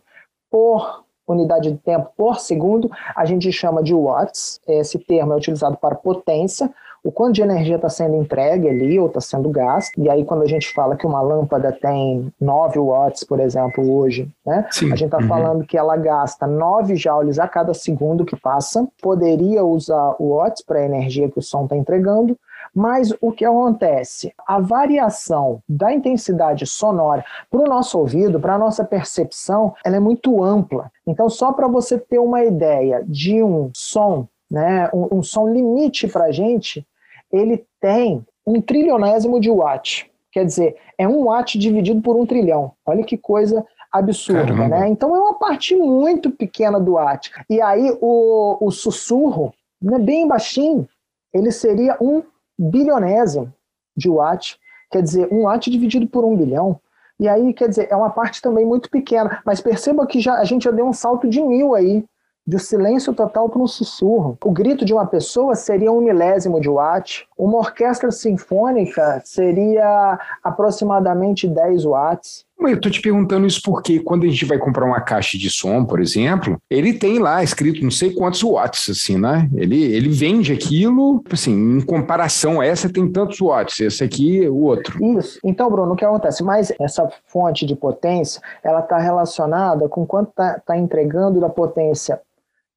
por unidade de tempo por segundo, a gente chama de watts. Esse termo é utilizado para potência, o quanto de energia está sendo entregue ali ou está sendo gasto. E aí, quando a gente fala que uma lâmpada tem 9 watts, por exemplo, hoje, né? Sim. A gente está uhum. falando que ela gasta 9 joules a cada segundo que passa. Poderia usar watts para a energia que o som está entregando, mas o que acontece? A variação da intensidade sonora para o nosso ouvido, para a nossa percepção, ela é muito ampla. Então, só para você ter uma ideia de um som, né, um, um som limite para a gente, ele tem um trilionésimo de watt. Quer dizer, é um watt dividido por um trilhão. Olha que coisa absurda, Caramba. né? Então é uma parte muito pequena do watt. E aí o, o sussurro, né, bem baixinho, ele seria um bilionésimo de watt, quer dizer, um watt dividido por um bilhão. E aí, quer dizer, é uma parte também muito pequena. Mas perceba que já, a gente já deu um salto de mil aí de silêncio total para um sussurro. O grito de uma pessoa seria um milésimo de watt, uma orquestra sinfônica seria aproximadamente 10 watts. Eu tô te perguntando isso porque quando a gente vai comprar uma caixa de som, por exemplo, ele tem lá escrito não sei quantos watts, assim, né? Ele, ele vende aquilo, assim, em comparação, essa tem tantos watts, esse aqui, o outro. Isso. Então, Bruno, o que acontece? Mas essa fonte de potência, ela está relacionada com quanto está tá entregando da potência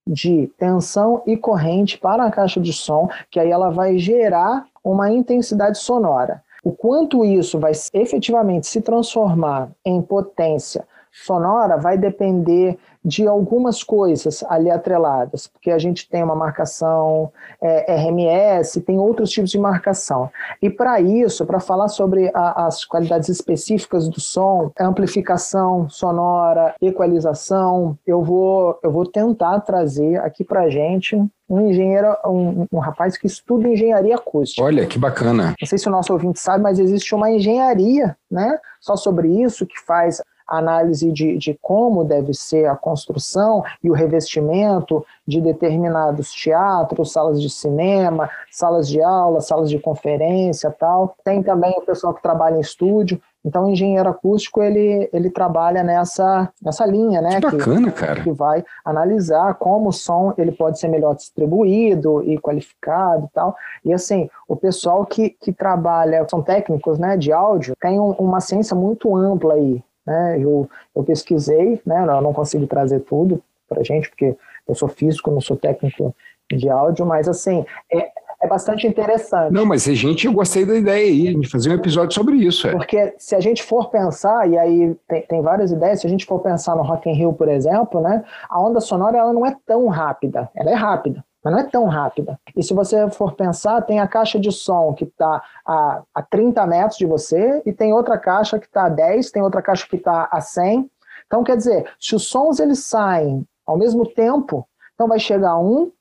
de tensão e corrente para a caixa de som, que aí ela vai gerar uma intensidade sonora. O quanto isso vai efetivamente se transformar em potência sonora vai depender de algumas coisas ali atreladas, porque a gente tem uma marcação é, RMS, tem outros tipos de marcação. E para isso, para falar sobre a, as qualidades específicas do som, amplificação sonora, equalização, eu vou, eu vou tentar trazer aqui para a gente um engenheiro, um, um, rapaz que estuda engenharia acústica. Olha, que bacana. Não sei se o nosso ouvinte sabe, mas existe uma engenharia, né, só sobre isso, que faz análise de, de como deve ser a construção e o revestimento de determinados teatros, salas de cinema, salas de aula, salas de conferência tal. Tem também o pessoal que trabalha em estúdio. Então, o engenheiro acústico, ele, ele trabalha nessa, nessa linha, né? Que bacana, que, cara. Que vai analisar como o som ele pode ser melhor distribuído e qualificado e tal. E, assim, o pessoal que, que trabalha, são técnicos né, de áudio, tem um, uma ciência muito ampla aí né? Eu, eu pesquisei, né? Eu não consigo trazer tudo para gente, porque eu sou físico, não sou técnico de áudio, mas assim, é, é bastante interessante. Não, mas a gente, eu gostei da ideia aí, de fazer um episódio sobre isso. É. Porque se a gente for pensar, e aí tem, tem, várias ideias, se a gente for pensar no Rock in Rio, por exemplo, né, a onda sonora ela não é tão rápida, ela é rápida, mas não é tão rápida. E se você for pensar, tem a caixa de som que está a, a 30 metros de você, e tem outra caixa que está a 10, tem outra caixa que está a 100. Então, quer dizer, se os sons eles saem ao mesmo tempo, então vai chegar um,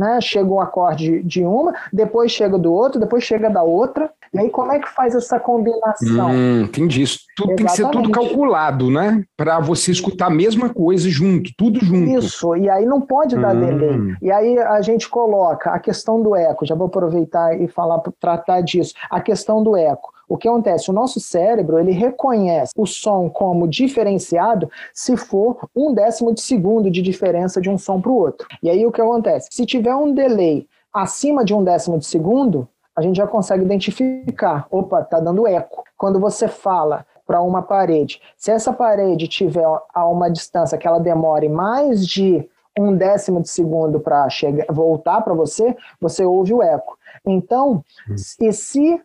né? Chega um acorde de uma, depois chega do outro, depois chega da outra. E aí, como é que faz essa combinação? Hum, entendi. Isso tudo tem que ser tudo calculado, né? Para você escutar a mesma coisa junto, tudo junto. Isso, e aí não pode dar hum. delay. E aí a gente coloca a questão do eco, já vou aproveitar e falar, tratar disso. A questão do eco. O que acontece? O nosso cérebro ele reconhece o som como diferenciado se for um décimo de segundo de diferença de um som para o outro. E aí o que acontece? Se tiver um delay acima de um décimo de segundo, a gente já consegue identificar. Opa, tá dando eco. Quando você fala para uma parede, se essa parede tiver a uma distância que ela demore mais de um décimo de segundo para chegar, voltar para você, você ouve o eco. Então, hum. e se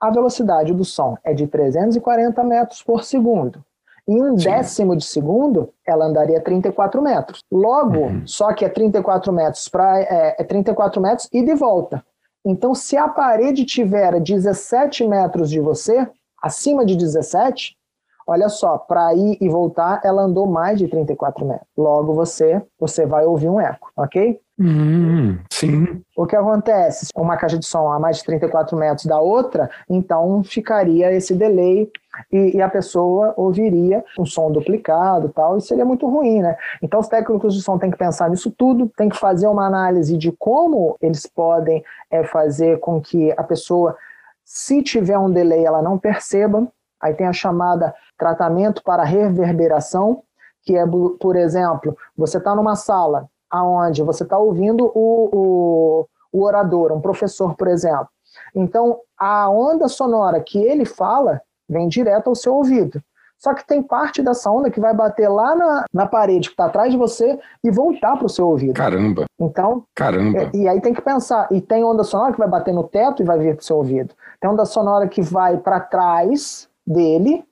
a velocidade do som é de 340 metros por segundo, em um Sim. décimo de segundo, ela andaria 34 metros. Logo, uhum. só que é 34 metros para é, é 34 metros e de volta. Então, se a parede tiver 17 metros de você, acima de 17, olha só, para ir e voltar, ela andou mais de 34 metros. Logo, você, você vai ouvir um eco, ok? Hum, sim. O que acontece? Uma caixa de som a mais de 34 metros da outra, então ficaria esse delay e, e, a pessoa ouviria um som duplicado tal, e seria muito ruim, né? Então os técnicos de som têm que pensar nisso tudo, tem que fazer uma análise de como eles podem é, fazer com que a pessoa, se tiver um delay, ela não perceba. Aí tem a chamada tratamento para reverberação, que é, por exemplo, você está numa sala aonde você está ouvindo o, o, o orador, um professor, por exemplo. Então, a onda sonora que ele fala vem direto ao seu ouvido. Só que tem parte dessa onda que vai bater lá na, na parede que está atrás de você e voltar para o seu ouvido. Caramba! Então, Caramba! É, e aí tem que pensar. E tem onda sonora que vai bater no teto e vai vir para o seu ouvido. Tem onda sonora que vai para trás dele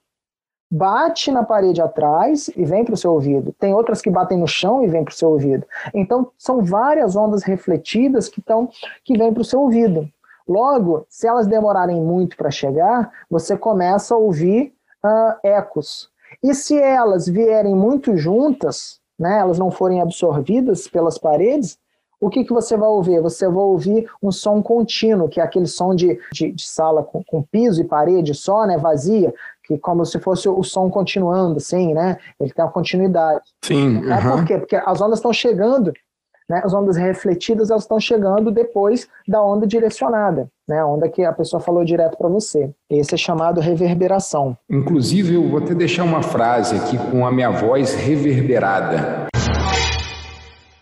bate na parede atrás e vem para o seu ouvido. Tem outras que batem no chão e vem para o seu ouvido. Então, são várias ondas refletidas que, tão, que vêm para o seu ouvido. Logo, se elas demorarem muito para chegar, você começa a ouvir uh, ecos. E se elas vierem muito juntas, né, elas não forem absorvidas pelas paredes, o que, que você vai ouvir? Você vai ouvir um som contínuo, que é aquele som de, de, de sala com, com, piso e parede só, né, vazia, que como se fosse o som continuando, assim, né? Ele tem uma continuidade. Sim. É por quê? Porque as ondas estão chegando, né? As ondas refletidas elas estão chegando depois da onda direcionada, né? A onda que a pessoa falou direto para você. Esse é chamado reverberação. Inclusive, eu vou até deixar uma frase aqui com a minha voz reverberada.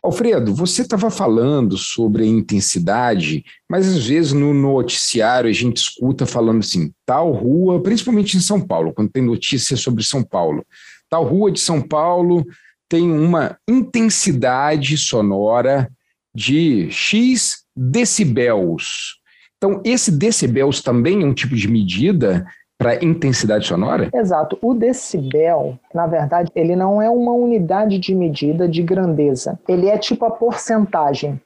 Alfredo, você estava falando sobre a intensidade, mas às vezes no noticiário a gente escuta falando assim, tal rua, principalmente em São Paulo, quando tem notícia sobre São Paulo, tal rua de São Paulo tem uma intensidade sonora de X decibéis. Então, esse decibéis também é um tipo de medida para intensidade sonora? Exato. O decibel, na verdade, ele não é uma unidade de medida de grandeza. Ele é tipo a porcentagem.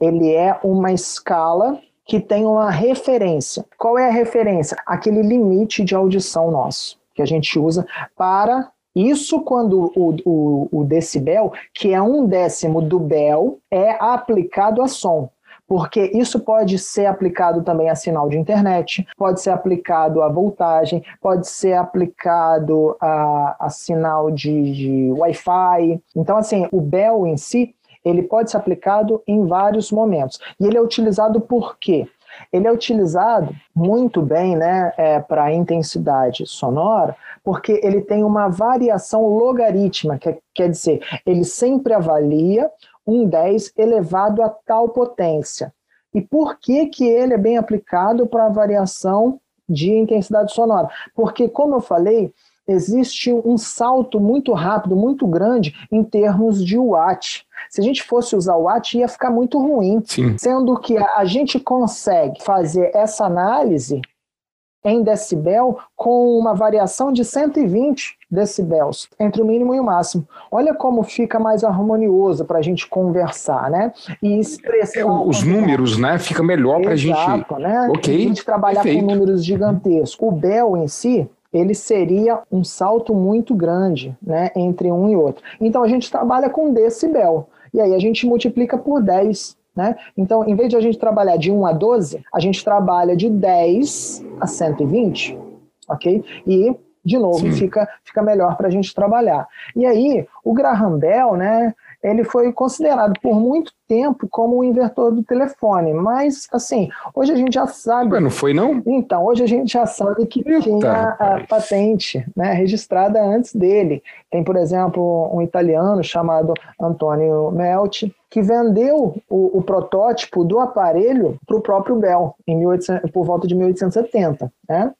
Ele é uma escala que tem uma referência. Qual é a referência? Aquele limite de audição nosso que a gente usa para isso quando o, o, o decibel, que é um décimo do bel, é aplicado a som porque isso pode ser aplicado também a sinal de internet, pode ser aplicado a voltagem, pode ser aplicado a, a sinal de, de Wi-Fi. Então, assim, o bell em si, ele pode ser aplicado em vários momentos. E ele é utilizado por quê? Ele é utilizado muito bem né, é, para intensidade sonora, porque ele tem uma variação logarítmica, que quer dizer, ele sempre avalia um 10 elevado a tal potência. E por que, que ele é bem aplicado para a variação de intensidade sonora? Porque, como eu falei, existe um salto muito rápido, muito grande em termos de watt. Se a gente fosse usar o watt, ia ficar muito ruim. Sim. Sendo que a, a gente consegue fazer essa análise em decibel com uma variação de 120 decibéis entre o mínimo e o máximo. Olha como fica mais harmonioso para a gente conversar, né? E expressar. É, os números, né? Fica melhor para a gente. né? Ok. A gente trabalhar Perfeito. com números gigantescos. O bel em si, ele seria um salto muito grande, né, entre um e outro. Então a gente trabalha com decibel. E aí a gente multiplica por 10 né? Então, em vez de a gente trabalhar de 1 a 12, a gente trabalha de 10 a 120, ok? E, de novo, fica, fica melhor para a gente trabalhar. E aí, o Graham Bell, né, ele foi considerado por muito tempo como o inventor do telefone, mas assim, hoje a gente já sabe. Mas não foi não? Então, hoje a gente já sabe que Eita, tinha a patente, né, registrada antes dele. Tem, por exemplo, um italiano chamado Antonio Melti que vendeu o, o protótipo do aparelho para o próprio Bell em 1800, por volta de 1870, né?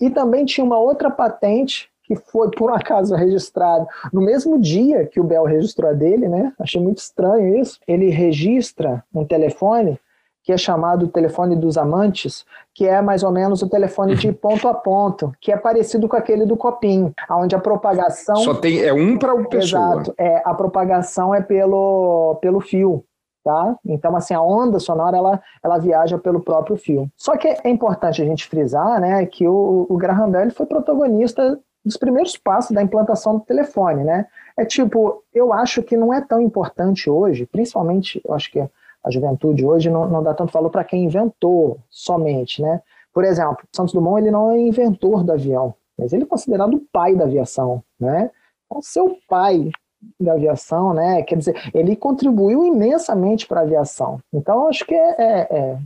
E também tinha uma outra patente que foi por um acaso registrado no mesmo dia que o Bell registrou a dele, né? Achei muito estranho isso. Ele registra um telefone que é chamado telefone dos amantes, que é mais ou menos o telefone de ponto a ponto, que é parecido com aquele do copinho, onde a propagação só tem é um para uma pessoa. Exato, é a propagação é pelo pelo fio. Tá? Então, assim, a onda sonora ela, ela viaja pelo próprio fio. Só que é importante a gente frisar né, que o, o Graham Bell foi protagonista dos primeiros passos da implantação do telefone, né? É tipo, eu acho que não é tão importante hoje, principalmente, eu acho que a juventude hoje não, não dá tanto valor para quem inventou somente, né? Por exemplo, Santos Dumont ele não é inventor do avião, mas ele é considerado o pai da aviação, né? Então, seu pai da aviação, né? Quer dizer, ele contribuiu imensamente para a aviação. Então, acho que é, é, é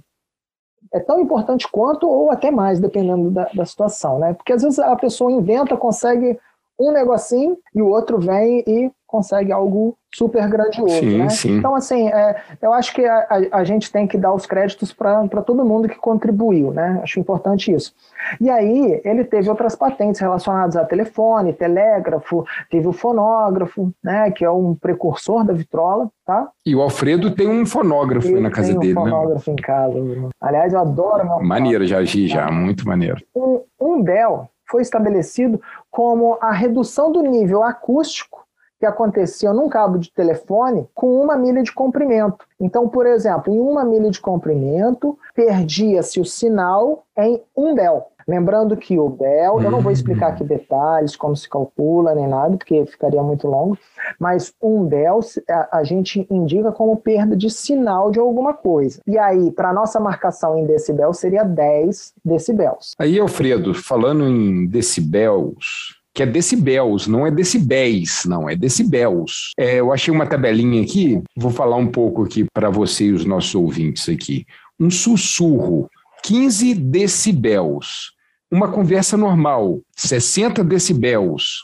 é tão importante quanto ou até mais, dependendo da, da situação, né? Porque às vezes a pessoa inventa, consegue um negocinho e o outro vem e consegue algo super grandioso. Sim, né? sim. Então, assim, é, eu acho que a, a, a, gente tem que dar os créditos para todo mundo que contribuiu, né? Acho importante isso. E aí, ele teve outras patentes relacionadas a telefone, telégrafo, teve o fonógrafo, né? Que é um precursor da vitrola, tá? E o Alfredo tem um fonógrafo ele na casa dele, né? Tem um fonógrafo em casa. Aliás, eu adoro meu Maneiro, já, já, tá? muito maneiro. Um, um Bell foi estabelecido como a redução do nível acústico que acontecia num cabo de telefone com uma milha de comprimento. Então, por exemplo, em uma milha de comprimento, perdia-se o sinal em um bel. Lembrando que o hum. eu não vou explicar aqui detalhes, como se calcula, nem nada, porque ficaria muito longo, mas um Bell a, a gente indica como perda de sinal de alguma coisa. E aí, para nossa marcação em decibel, seria 10 decibéis. Aí, Alfredo, falando em decibéis, que é decibéis, não é decibéis, não, é decibéis. É, eu achei uma tabelinha aqui, vou falar um pouco aqui para você e os nossos ouvintes aqui. Um sussurro, 15 decibéis. Uma conversa normal, 60 decibéis.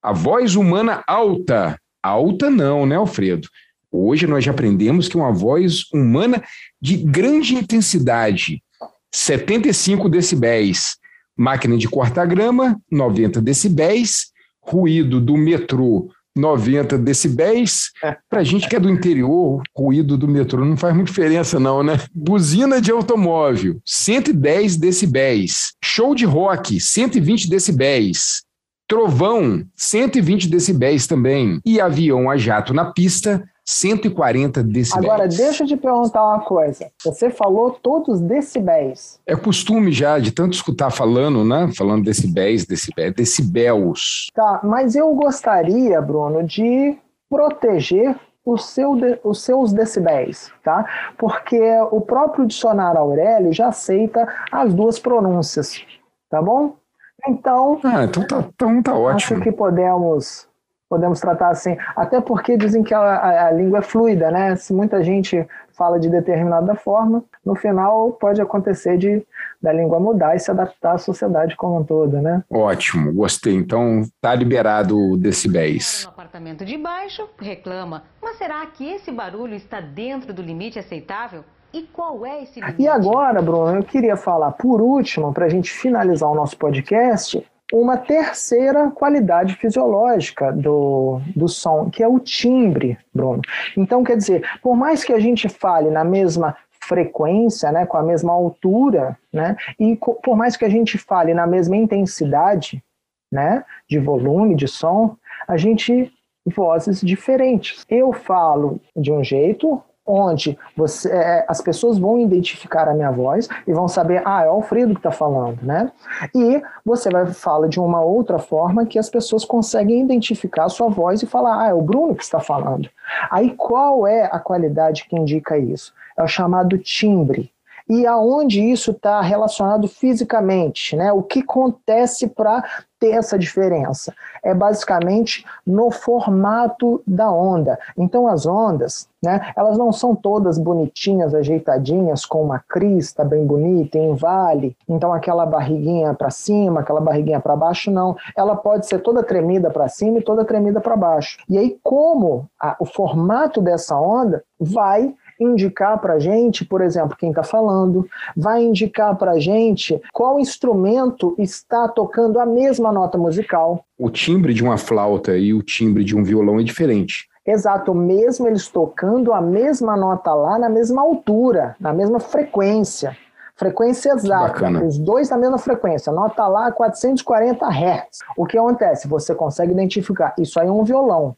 A voz humana alta, alta não, né, Alfredo? Hoje nós já aprendemos que uma voz humana de grande intensidade, 75 decibéis. Máquina de cortar grama, 90 decibéis. Ruído do metrô, 90 decibéis. Para gente que é do interior, ruído do metrô não faz muita diferença, não, né? Buzina de automóvel, 110 decibéis. Show de rock, 120 decibéis. Trovão, 120 decibéis também. E avião a jato na pista, 140 decibéis. Agora, deixa eu te perguntar uma coisa. Você falou todos decibéis. É costume já de tanto escutar falando, né? Falando decibéis, decibéis, decibéis. Tá, mas eu gostaria, Bruno, de proteger o seu de, os seus decibéis, tá? Porque o próprio dicionário Aurélio já aceita as duas pronúncias, tá bom? Então, ah, então tá, então tá ótimo. Acho que podemos podemos tratar assim, até porque dizem que a, a, a, língua é fluida, né? Se muita gente fala de determinada forma, no final pode acontecer de da língua mudar e se adaptar à sociedade como um todo, né? Ótimo, gostei. Então tá liberado o decibéis. No apartamento de baixo reclama, mas será que esse barulho está dentro do limite aceitável? E qual é esse limite? E agora, Bruno, eu queria falar por último, para a gente finalizar o nosso podcast, uma terceira qualidade fisiológica do, do som, que é o timbre, Bruno. Então, quer dizer, por mais que a gente fale na mesma frequência, né, com a mesma altura, né, e por mais que a gente fale na mesma intensidade, né, de volume de som, a gente vozes diferentes. Eu falo de um jeito, onde você, é, as pessoas vão identificar a minha voz e vão saber, ah, é o Alfredo que está falando, né? E você vai falar de uma outra forma que as pessoas conseguem identificar a sua voz e falar, ah, é o Bruno que está falando. Aí qual é a qualidade que indica isso? É o chamado timbre e aonde isso está relacionado fisicamente, né? O que acontece para ter essa diferença? É basicamente no formato da onda. Então as ondas, né? Elas não são todas bonitinhas, ajeitadinhas, com uma crista bem bonita, em vale. Então aquela barriguinha para cima, aquela barriguinha para baixo, não. Ela pode ser toda tremida para cima e toda tremida para baixo. E aí como a, o formato dessa onda vai indicar para a gente, por exemplo, quem está falando, vai indicar para a gente qual instrumento está tocando a mesma nota musical. O timbre de uma flauta e o timbre de um violão é diferente. Exato, mesmo eles tocando a mesma nota lá na mesma altura, na mesma frequência. Frequência exata, os dois na mesma frequência, nota lá 440 Hz. O que acontece? Você consegue identificar, isso aí é um violão,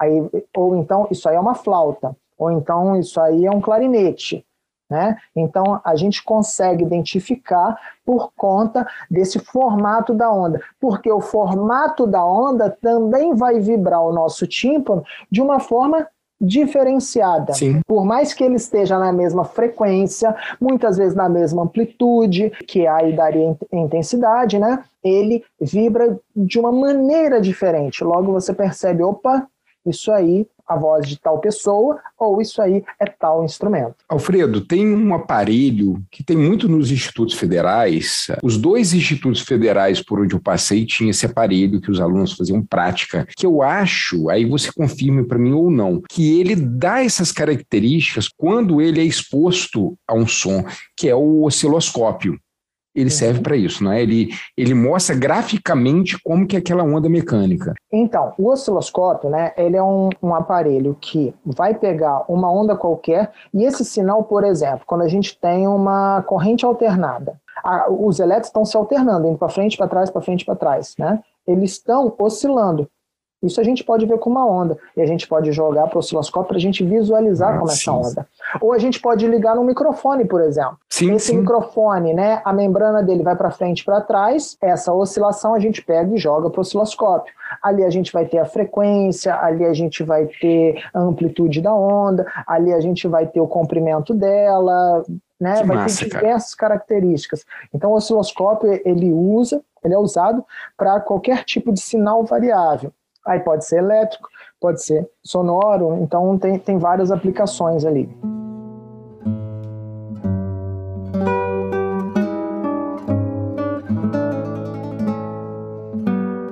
aí, ou então isso aí é uma flauta ou então isso aí é um clarinete. Né? Então a gente consegue identificar por conta desse formato da onda, porque o formato da onda também vai vibrar o nosso tímpano de uma forma diferenciada. Sim. Por mais que ele esteja na mesma frequência, muitas vezes na mesma amplitude, que aí daria intensidade, né? Ele vibra de uma maneira diferente. Logo você percebe, opa, isso aí a voz de tal pessoa, ou isso aí é tal instrumento. Alfredo, tem um aparelho que tem muito nos institutos federais. Os dois institutos federais por onde eu passei tinha esse aparelho que os alunos faziam prática, que eu acho, aí você confirme para mim ou não, que ele dá essas características quando ele é exposto a um som, que é o osciloscópio ele uhum. serve para isso, não é? Ele, ele mostra graficamente como que é aquela onda mecânica. Então, o osciloscópio, né, ele é um, um aparelho que vai pegar uma onda qualquer e esse sinal, por exemplo, quando a gente tem uma corrente alternada, a, os elétrons estão se alternando, indo para frente, para trás, para frente, para trás, né? Eles estão oscilando. Isso a gente pode ver com uma onda. E a gente pode jogar para o osciloscópio para a gente visualizar ah, como é essa onda. Ou a gente pode ligar no microfone, por exemplo. Sim, Esse sim. microfone, né, a membrana dele vai para frente e para trás, essa oscilação a gente pega e joga para o osciloscópio. Ali a gente vai ter a frequência, ali a gente vai ter a amplitude da onda, ali a gente vai ter o comprimento dela, né? Que vai massa, ter cara. diversas características. Então o osciloscópio ele usa, ele é usado para qualquer tipo de sinal variável. Aí pode ser elétrico, pode ser sonoro, então tem, tem várias aplicações ali.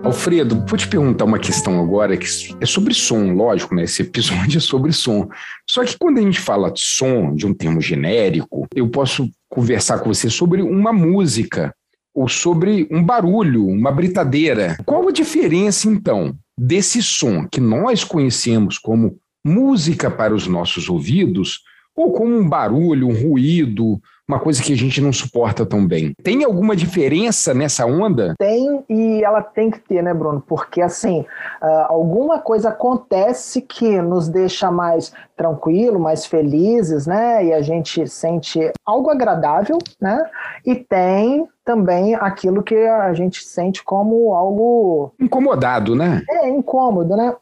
Alfredo, vou te perguntar uma questão agora que é sobre som, lógico, né? Esse episódio é sobre som. Só que quando a gente fala de som, de um termo genérico, eu posso conversar com você sobre uma música ou sobre um barulho, uma britadeira. Qual a diferença, então, desse som que nós conhecemos como música para os nossos ouvidos ou como um barulho, um ruído, uma coisa que a gente não suporta tão bem? Tem alguma diferença nessa onda? Tem e ela tem que ter, né, Bruno? Porque assim, uh, alguma coisa acontece que nos deixa mais tranquilo, mais felizes, né? E a gente sente algo agradável, né? E tem também aquilo que a gente sente como algo incomodado, né? É incômodo, né?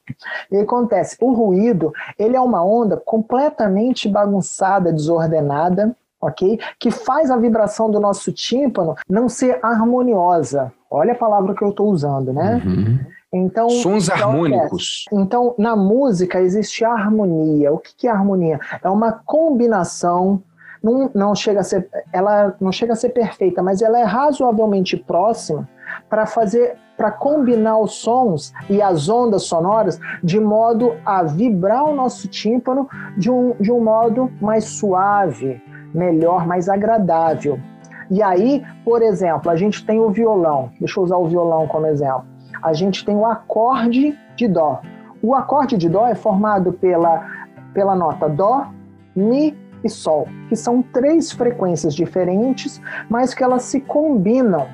E acontece, o ruído, ele é uma onda completamente bagunçada, desordenada, ok? Que faz a vibração do nosso tímpano não ser harmoniosa. Olha a palavra que eu estou usando, né? Uhum. Então, sons harmônicos. Então, na música existe harmonia. O que é harmonia? É uma combinação não, não chega a ser, ela não chega a ser perfeita, mas ela é razoavelmente próxima para fazer, para combinar os sons e as ondas sonoras de modo a vibrar o nosso tímpano de um, de um modo mais suave, melhor, mais agradável. E aí, por exemplo, a gente tem o violão. Deixa eu usar o violão como exemplo. A gente tem o acorde de dó. O acorde de dó é formado pela, pela nota dó, mi e Sol, que são três frequências diferentes, mas que elas se combinam.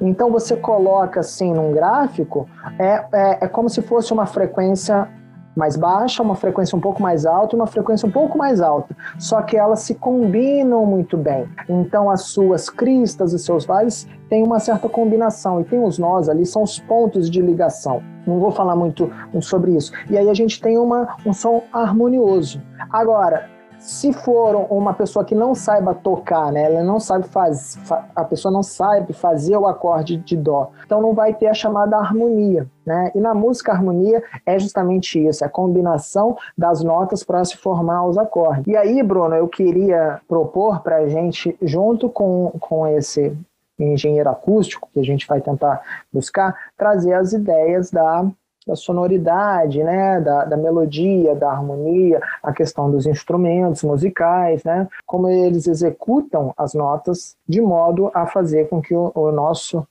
Então você coloca assim num gráfico, é, é, é como se fosse uma frequência mais baixa, uma frequência um pouco mais alta e uma frequência um pouco mais alta. Só que elas se combinam muito bem. Então as suas cristas, os seus vales têm uma certa combinação. E tem os nós ali, são os pontos de ligação. Não vou falar muito sobre isso. E aí a gente tem uma, um som harmonioso. Agora, se for uma pessoa que não saiba tocar, né, ela não sabe fazer, a pessoa não sabe fazer o acorde de dó, então não vai ter a chamada harmonia, né? E na música harmonia é justamente isso, é a combinação das notas para se formar os acordes. E aí, Bruno, eu queria propor para a gente, junto com, com esse engenheiro acústico que a gente vai tentar buscar, trazer as ideias da da sonoridade, né, da, da, melodia, da harmonia, a questão dos instrumentos musicais, né, como eles executam as notas de modo a fazer com que o, o nosso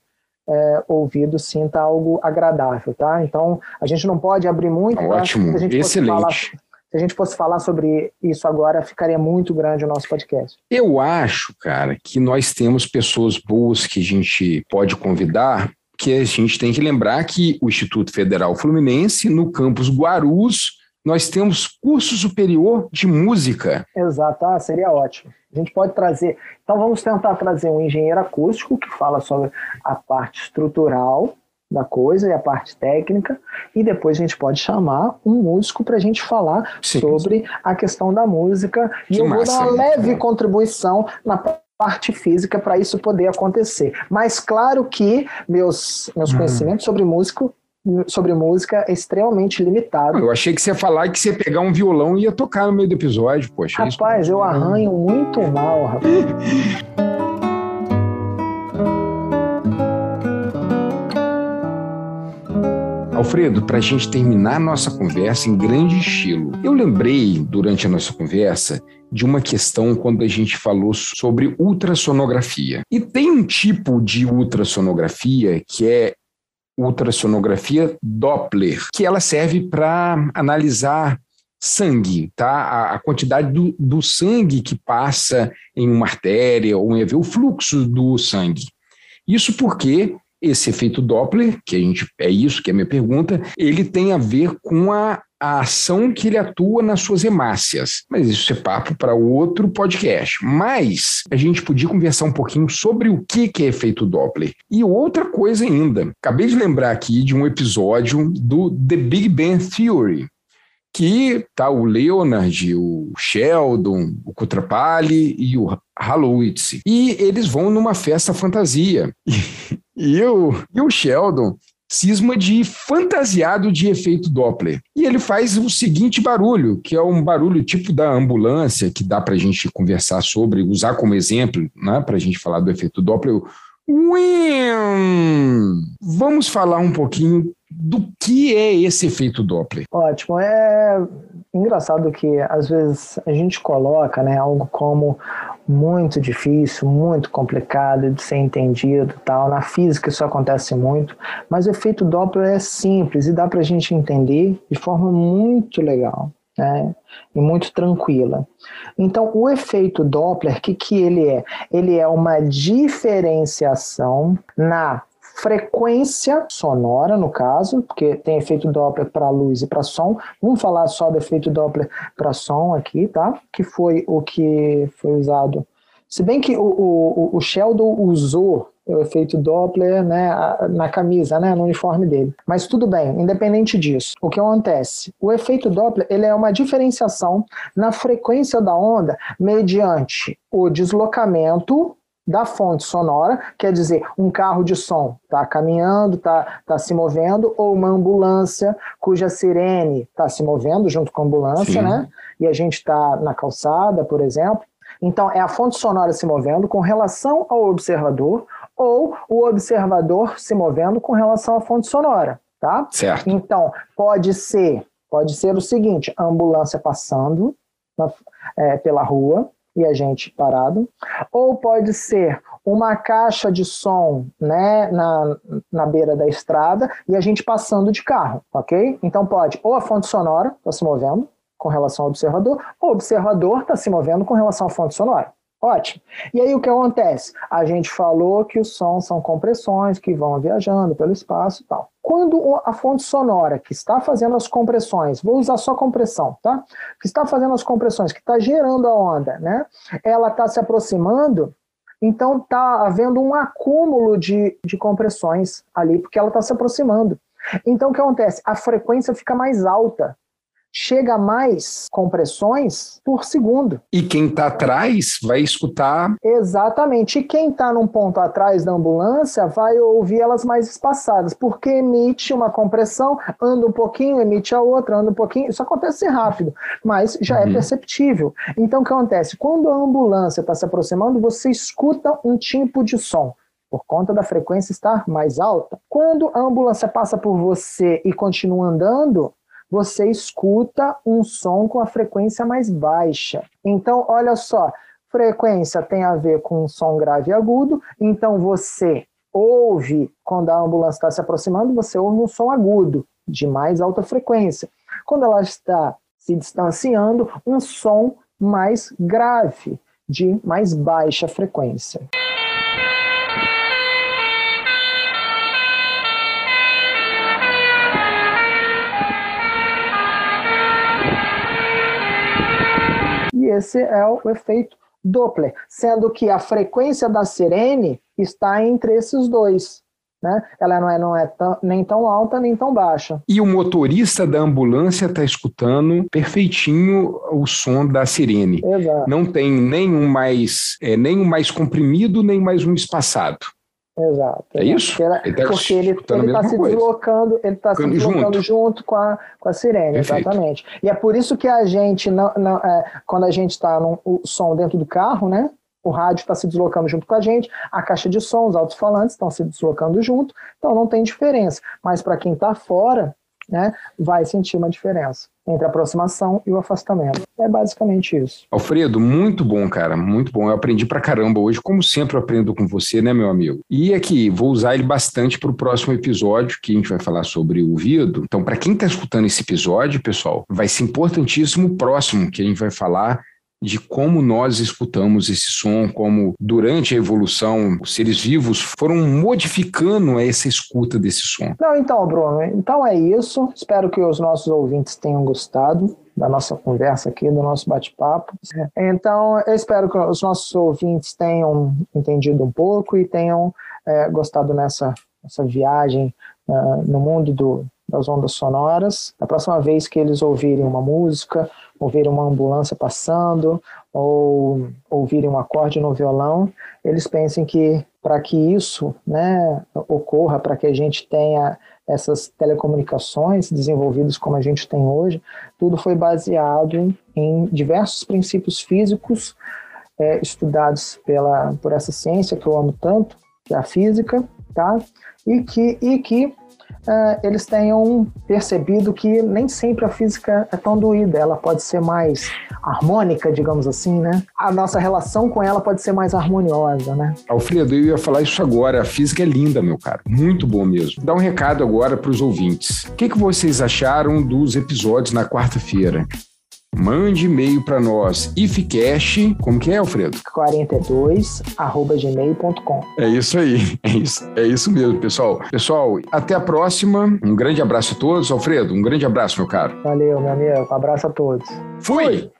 é, ouvido sinta algo agradável, tá? Então a gente não pode abrir muito. Tá? Ótimo, excelente. Falar, se a gente fosse falar sobre isso agora, ficaria muito grande o nosso podcast. Eu acho, cara, que nós temos pessoas boas que a gente pode convidar que a gente tem que lembrar que o Instituto Federal Fluminense, no campus Guarus, nós temos curso superior de música. Exato, ah, seria ótimo. A gente pode trazer. Então vamos tentar trazer um engenheiro acústico que fala sobre a parte estrutural da coisa e a parte técnica, e depois a gente pode chamar um músico para a gente falar sim, sobre a questão da música. E que eu massa, vou dar uma leve contribuição na parte física para isso poder acontecer. Mas claro que meus, meus uhum. conhecimentos sobre músico sobre música é extremamente limitado. Eu achei que você ia falar que você ia pegar um violão e ia tocar no meio do episódio, poxa. Rapaz, eu arranho muito mal, rapaz. Alfredo, para a gente terminar nossa conversa em grande estilo, eu lembrei durante a nossa conversa de uma questão quando a gente falou sobre ultrassonografia. E tem um tipo de ultrassonografia que é ultrassonografia Doppler, que ela serve para analisar sangue, tá? A, a quantidade do, do, sangue que passa em uma artéria ou em o fluxo do sangue. Isso porque esse efeito Doppler, que a gente é isso que é a minha pergunta, ele tem a ver com a a ação que ele atua nas suas hemácias. Mas isso é papo para outro podcast. Mas a gente podia conversar um pouquinho sobre o que é efeito Doppler. E outra coisa ainda. Acabei de lembrar aqui de um episódio do The Big Bang Theory, que tá o Leonard, o Sheldon, o Kutrapali e o Halowitz. E eles vão numa festa fantasia. E, o, e o Sheldon cisma de fantasiado de efeito Doppler. E ele faz o seguinte barulho, que é um barulho tipo da ambulância, que dá para a gente conversar sobre, usar como exemplo, né, para a gente falar do efeito Doppler. Vamos falar um pouquinho do que é esse efeito Doppler. Ótimo. É engraçado que às vezes a gente coloca né, algo como muito difícil, muito complicado de ser entendido, tal. Na física isso acontece muito, mas o efeito Doppler é simples e dá para a gente entender de forma muito legal. Né? E muito tranquila. Então, o efeito Doppler, o que, que ele é? Ele é uma diferenciação na frequência sonora, no caso, porque tem efeito Doppler para luz e para som. Vamos falar só do efeito Doppler para som aqui, tá? Que foi o que foi usado. Se bem que o, o, o Sheldon usou o efeito Doppler né, na camisa, né, no uniforme dele. Mas tudo bem, independente disso. O que acontece? O efeito Doppler ele é uma diferenciação na frequência da onda mediante o deslocamento da fonte sonora, quer dizer, um carro de som está caminhando, está tá se movendo, ou uma ambulância cuja sirene está se movendo junto com a ambulância, Sim. né? E a gente está na calçada, por exemplo. Então, é a fonte sonora se movendo com relação ao observador, ou o observador se movendo com relação à fonte sonora, tá? Certo. Então, pode ser, pode ser o seguinte: a ambulância passando na, é, pela rua, e a gente parado, ou pode ser uma caixa de som né, na, na beira da estrada e a gente passando de carro, ok? Então pode ou a fonte sonora está se movendo com relação ao observador, ou o observador está se movendo com relação à fonte sonora. Ótimo. E aí o que acontece? A gente falou que os sons são compressões que vão viajando pelo espaço e tal. Quando a fonte sonora que está fazendo as compressões, vou usar só compressão, tá? Que está fazendo as compressões, que está gerando a onda, né? Ela está se aproximando, então está havendo um acúmulo de, de compressões ali, porque ela está se aproximando. Então o que acontece? A frequência fica mais alta chega a mais compressões por segundo. E quem está atrás vai escutar. Exatamente. E quem está num ponto atrás da ambulância vai ouvir elas mais espaçadas, porque emite uma compressão, anda um pouquinho, emite a outra, anda um pouquinho. Isso acontece rápido, mas já é uhum. é perceptível. Então, o que acontece? Quando a ambulância está se aproximando, você escuta um tipo de som por conta da frequência estar mais alta. Quando a ambulância passa por você e continua andando, você escuta um som com a frequência mais baixa. Então, olha só, frequência tem a ver com som grave e agudo, então você ouve, quando a ambulância está se aproximando, você ouve um som agudo, de mais alta frequência. Quando ela está se distanciando, um som mais grave, de mais baixa frequência. Esse é o efeito Doppler, sendo que a frequência da sirene está entre esses dois. Né? Ela não é, não é tão, nem tão alta nem tão baixa. E o motorista da ambulância está escutando perfeitinho o som da sirene. Exato. Não tem nenhum mais, é, nem um mais comprimido, nem mais um espaçado. Exato. É isso? Ele, ele tá porque ele está se coisa. deslocando, ele está se deslocando junto. junto, com, a, com a sirene, Perfeito. exatamente. E é por isso que a gente, não, não, é, quando a gente está no som dentro do carro, né? O rádio está se deslocando junto com a gente, a caixa de som, os alto-falantes estão se deslocando junto, então não tem diferença. Mas para quem está fora, né, vai sentir uma diferença entre a aproximação e o afastamento. É basicamente isso. Alfredo, muito bom, cara, muito bom. Eu aprendi pra caramba hoje, como sempre eu aprendo com você, né, meu amigo? E aqui, vou usar ele bastante para o próximo episódio, que a gente vai falar sobre o ouvido. Então, para quem está escutando esse episódio, pessoal, vai ser importantíssimo o próximo, que a gente vai falar de como nós escutamos esse som, como durante a evolução os seres vivos foram modificando essa escuta desse som. Não, então, Bruno, então é isso. Espero que os nossos ouvintes tenham gostado da nossa conversa aqui, do nosso bate-papo. Então, eu espero que os nossos ouvintes tenham entendido um pouco e tenham é, gostado nessa, viagem uh, no mundo do, das ondas sonoras. Da próxima vez que eles ouvirem uma música, ouvirem uma ambulância passando, ou ouvirem um acorde no violão, eles pensem que para que isso né, ocorra, para que a gente tenha essas telecomunicações desenvolvidas como a gente tem hoje, tudo foi baseado em diversos princípios físicos é, estudados pela, por essa ciência que eu amo tanto, que é a física, tá? E que, e que uh, eles tenham percebido que nem sempre a física é tão doída, ela pode ser mais harmônica, digamos assim, né? A nossa relação com ela pode ser mais harmoniosa, né? Alfredo, eu ia falar isso agora. A física é linda, meu caro. Muito bom mesmo. Dá um recado agora para os ouvintes. O que, que vocês acharam dos episódios na quarta-feira? Mande e-mail para nós, ifcash, como que é, Alfredo? 42, arroba gmail.com. É isso aí, é isso, é isso mesmo, pessoal. Pessoal, até a próxima. Um grande abraço a todos. Alfredo, um grande abraço, meu caro. Valeu, meu amigo. Um abraço a todos. Fui. Fui.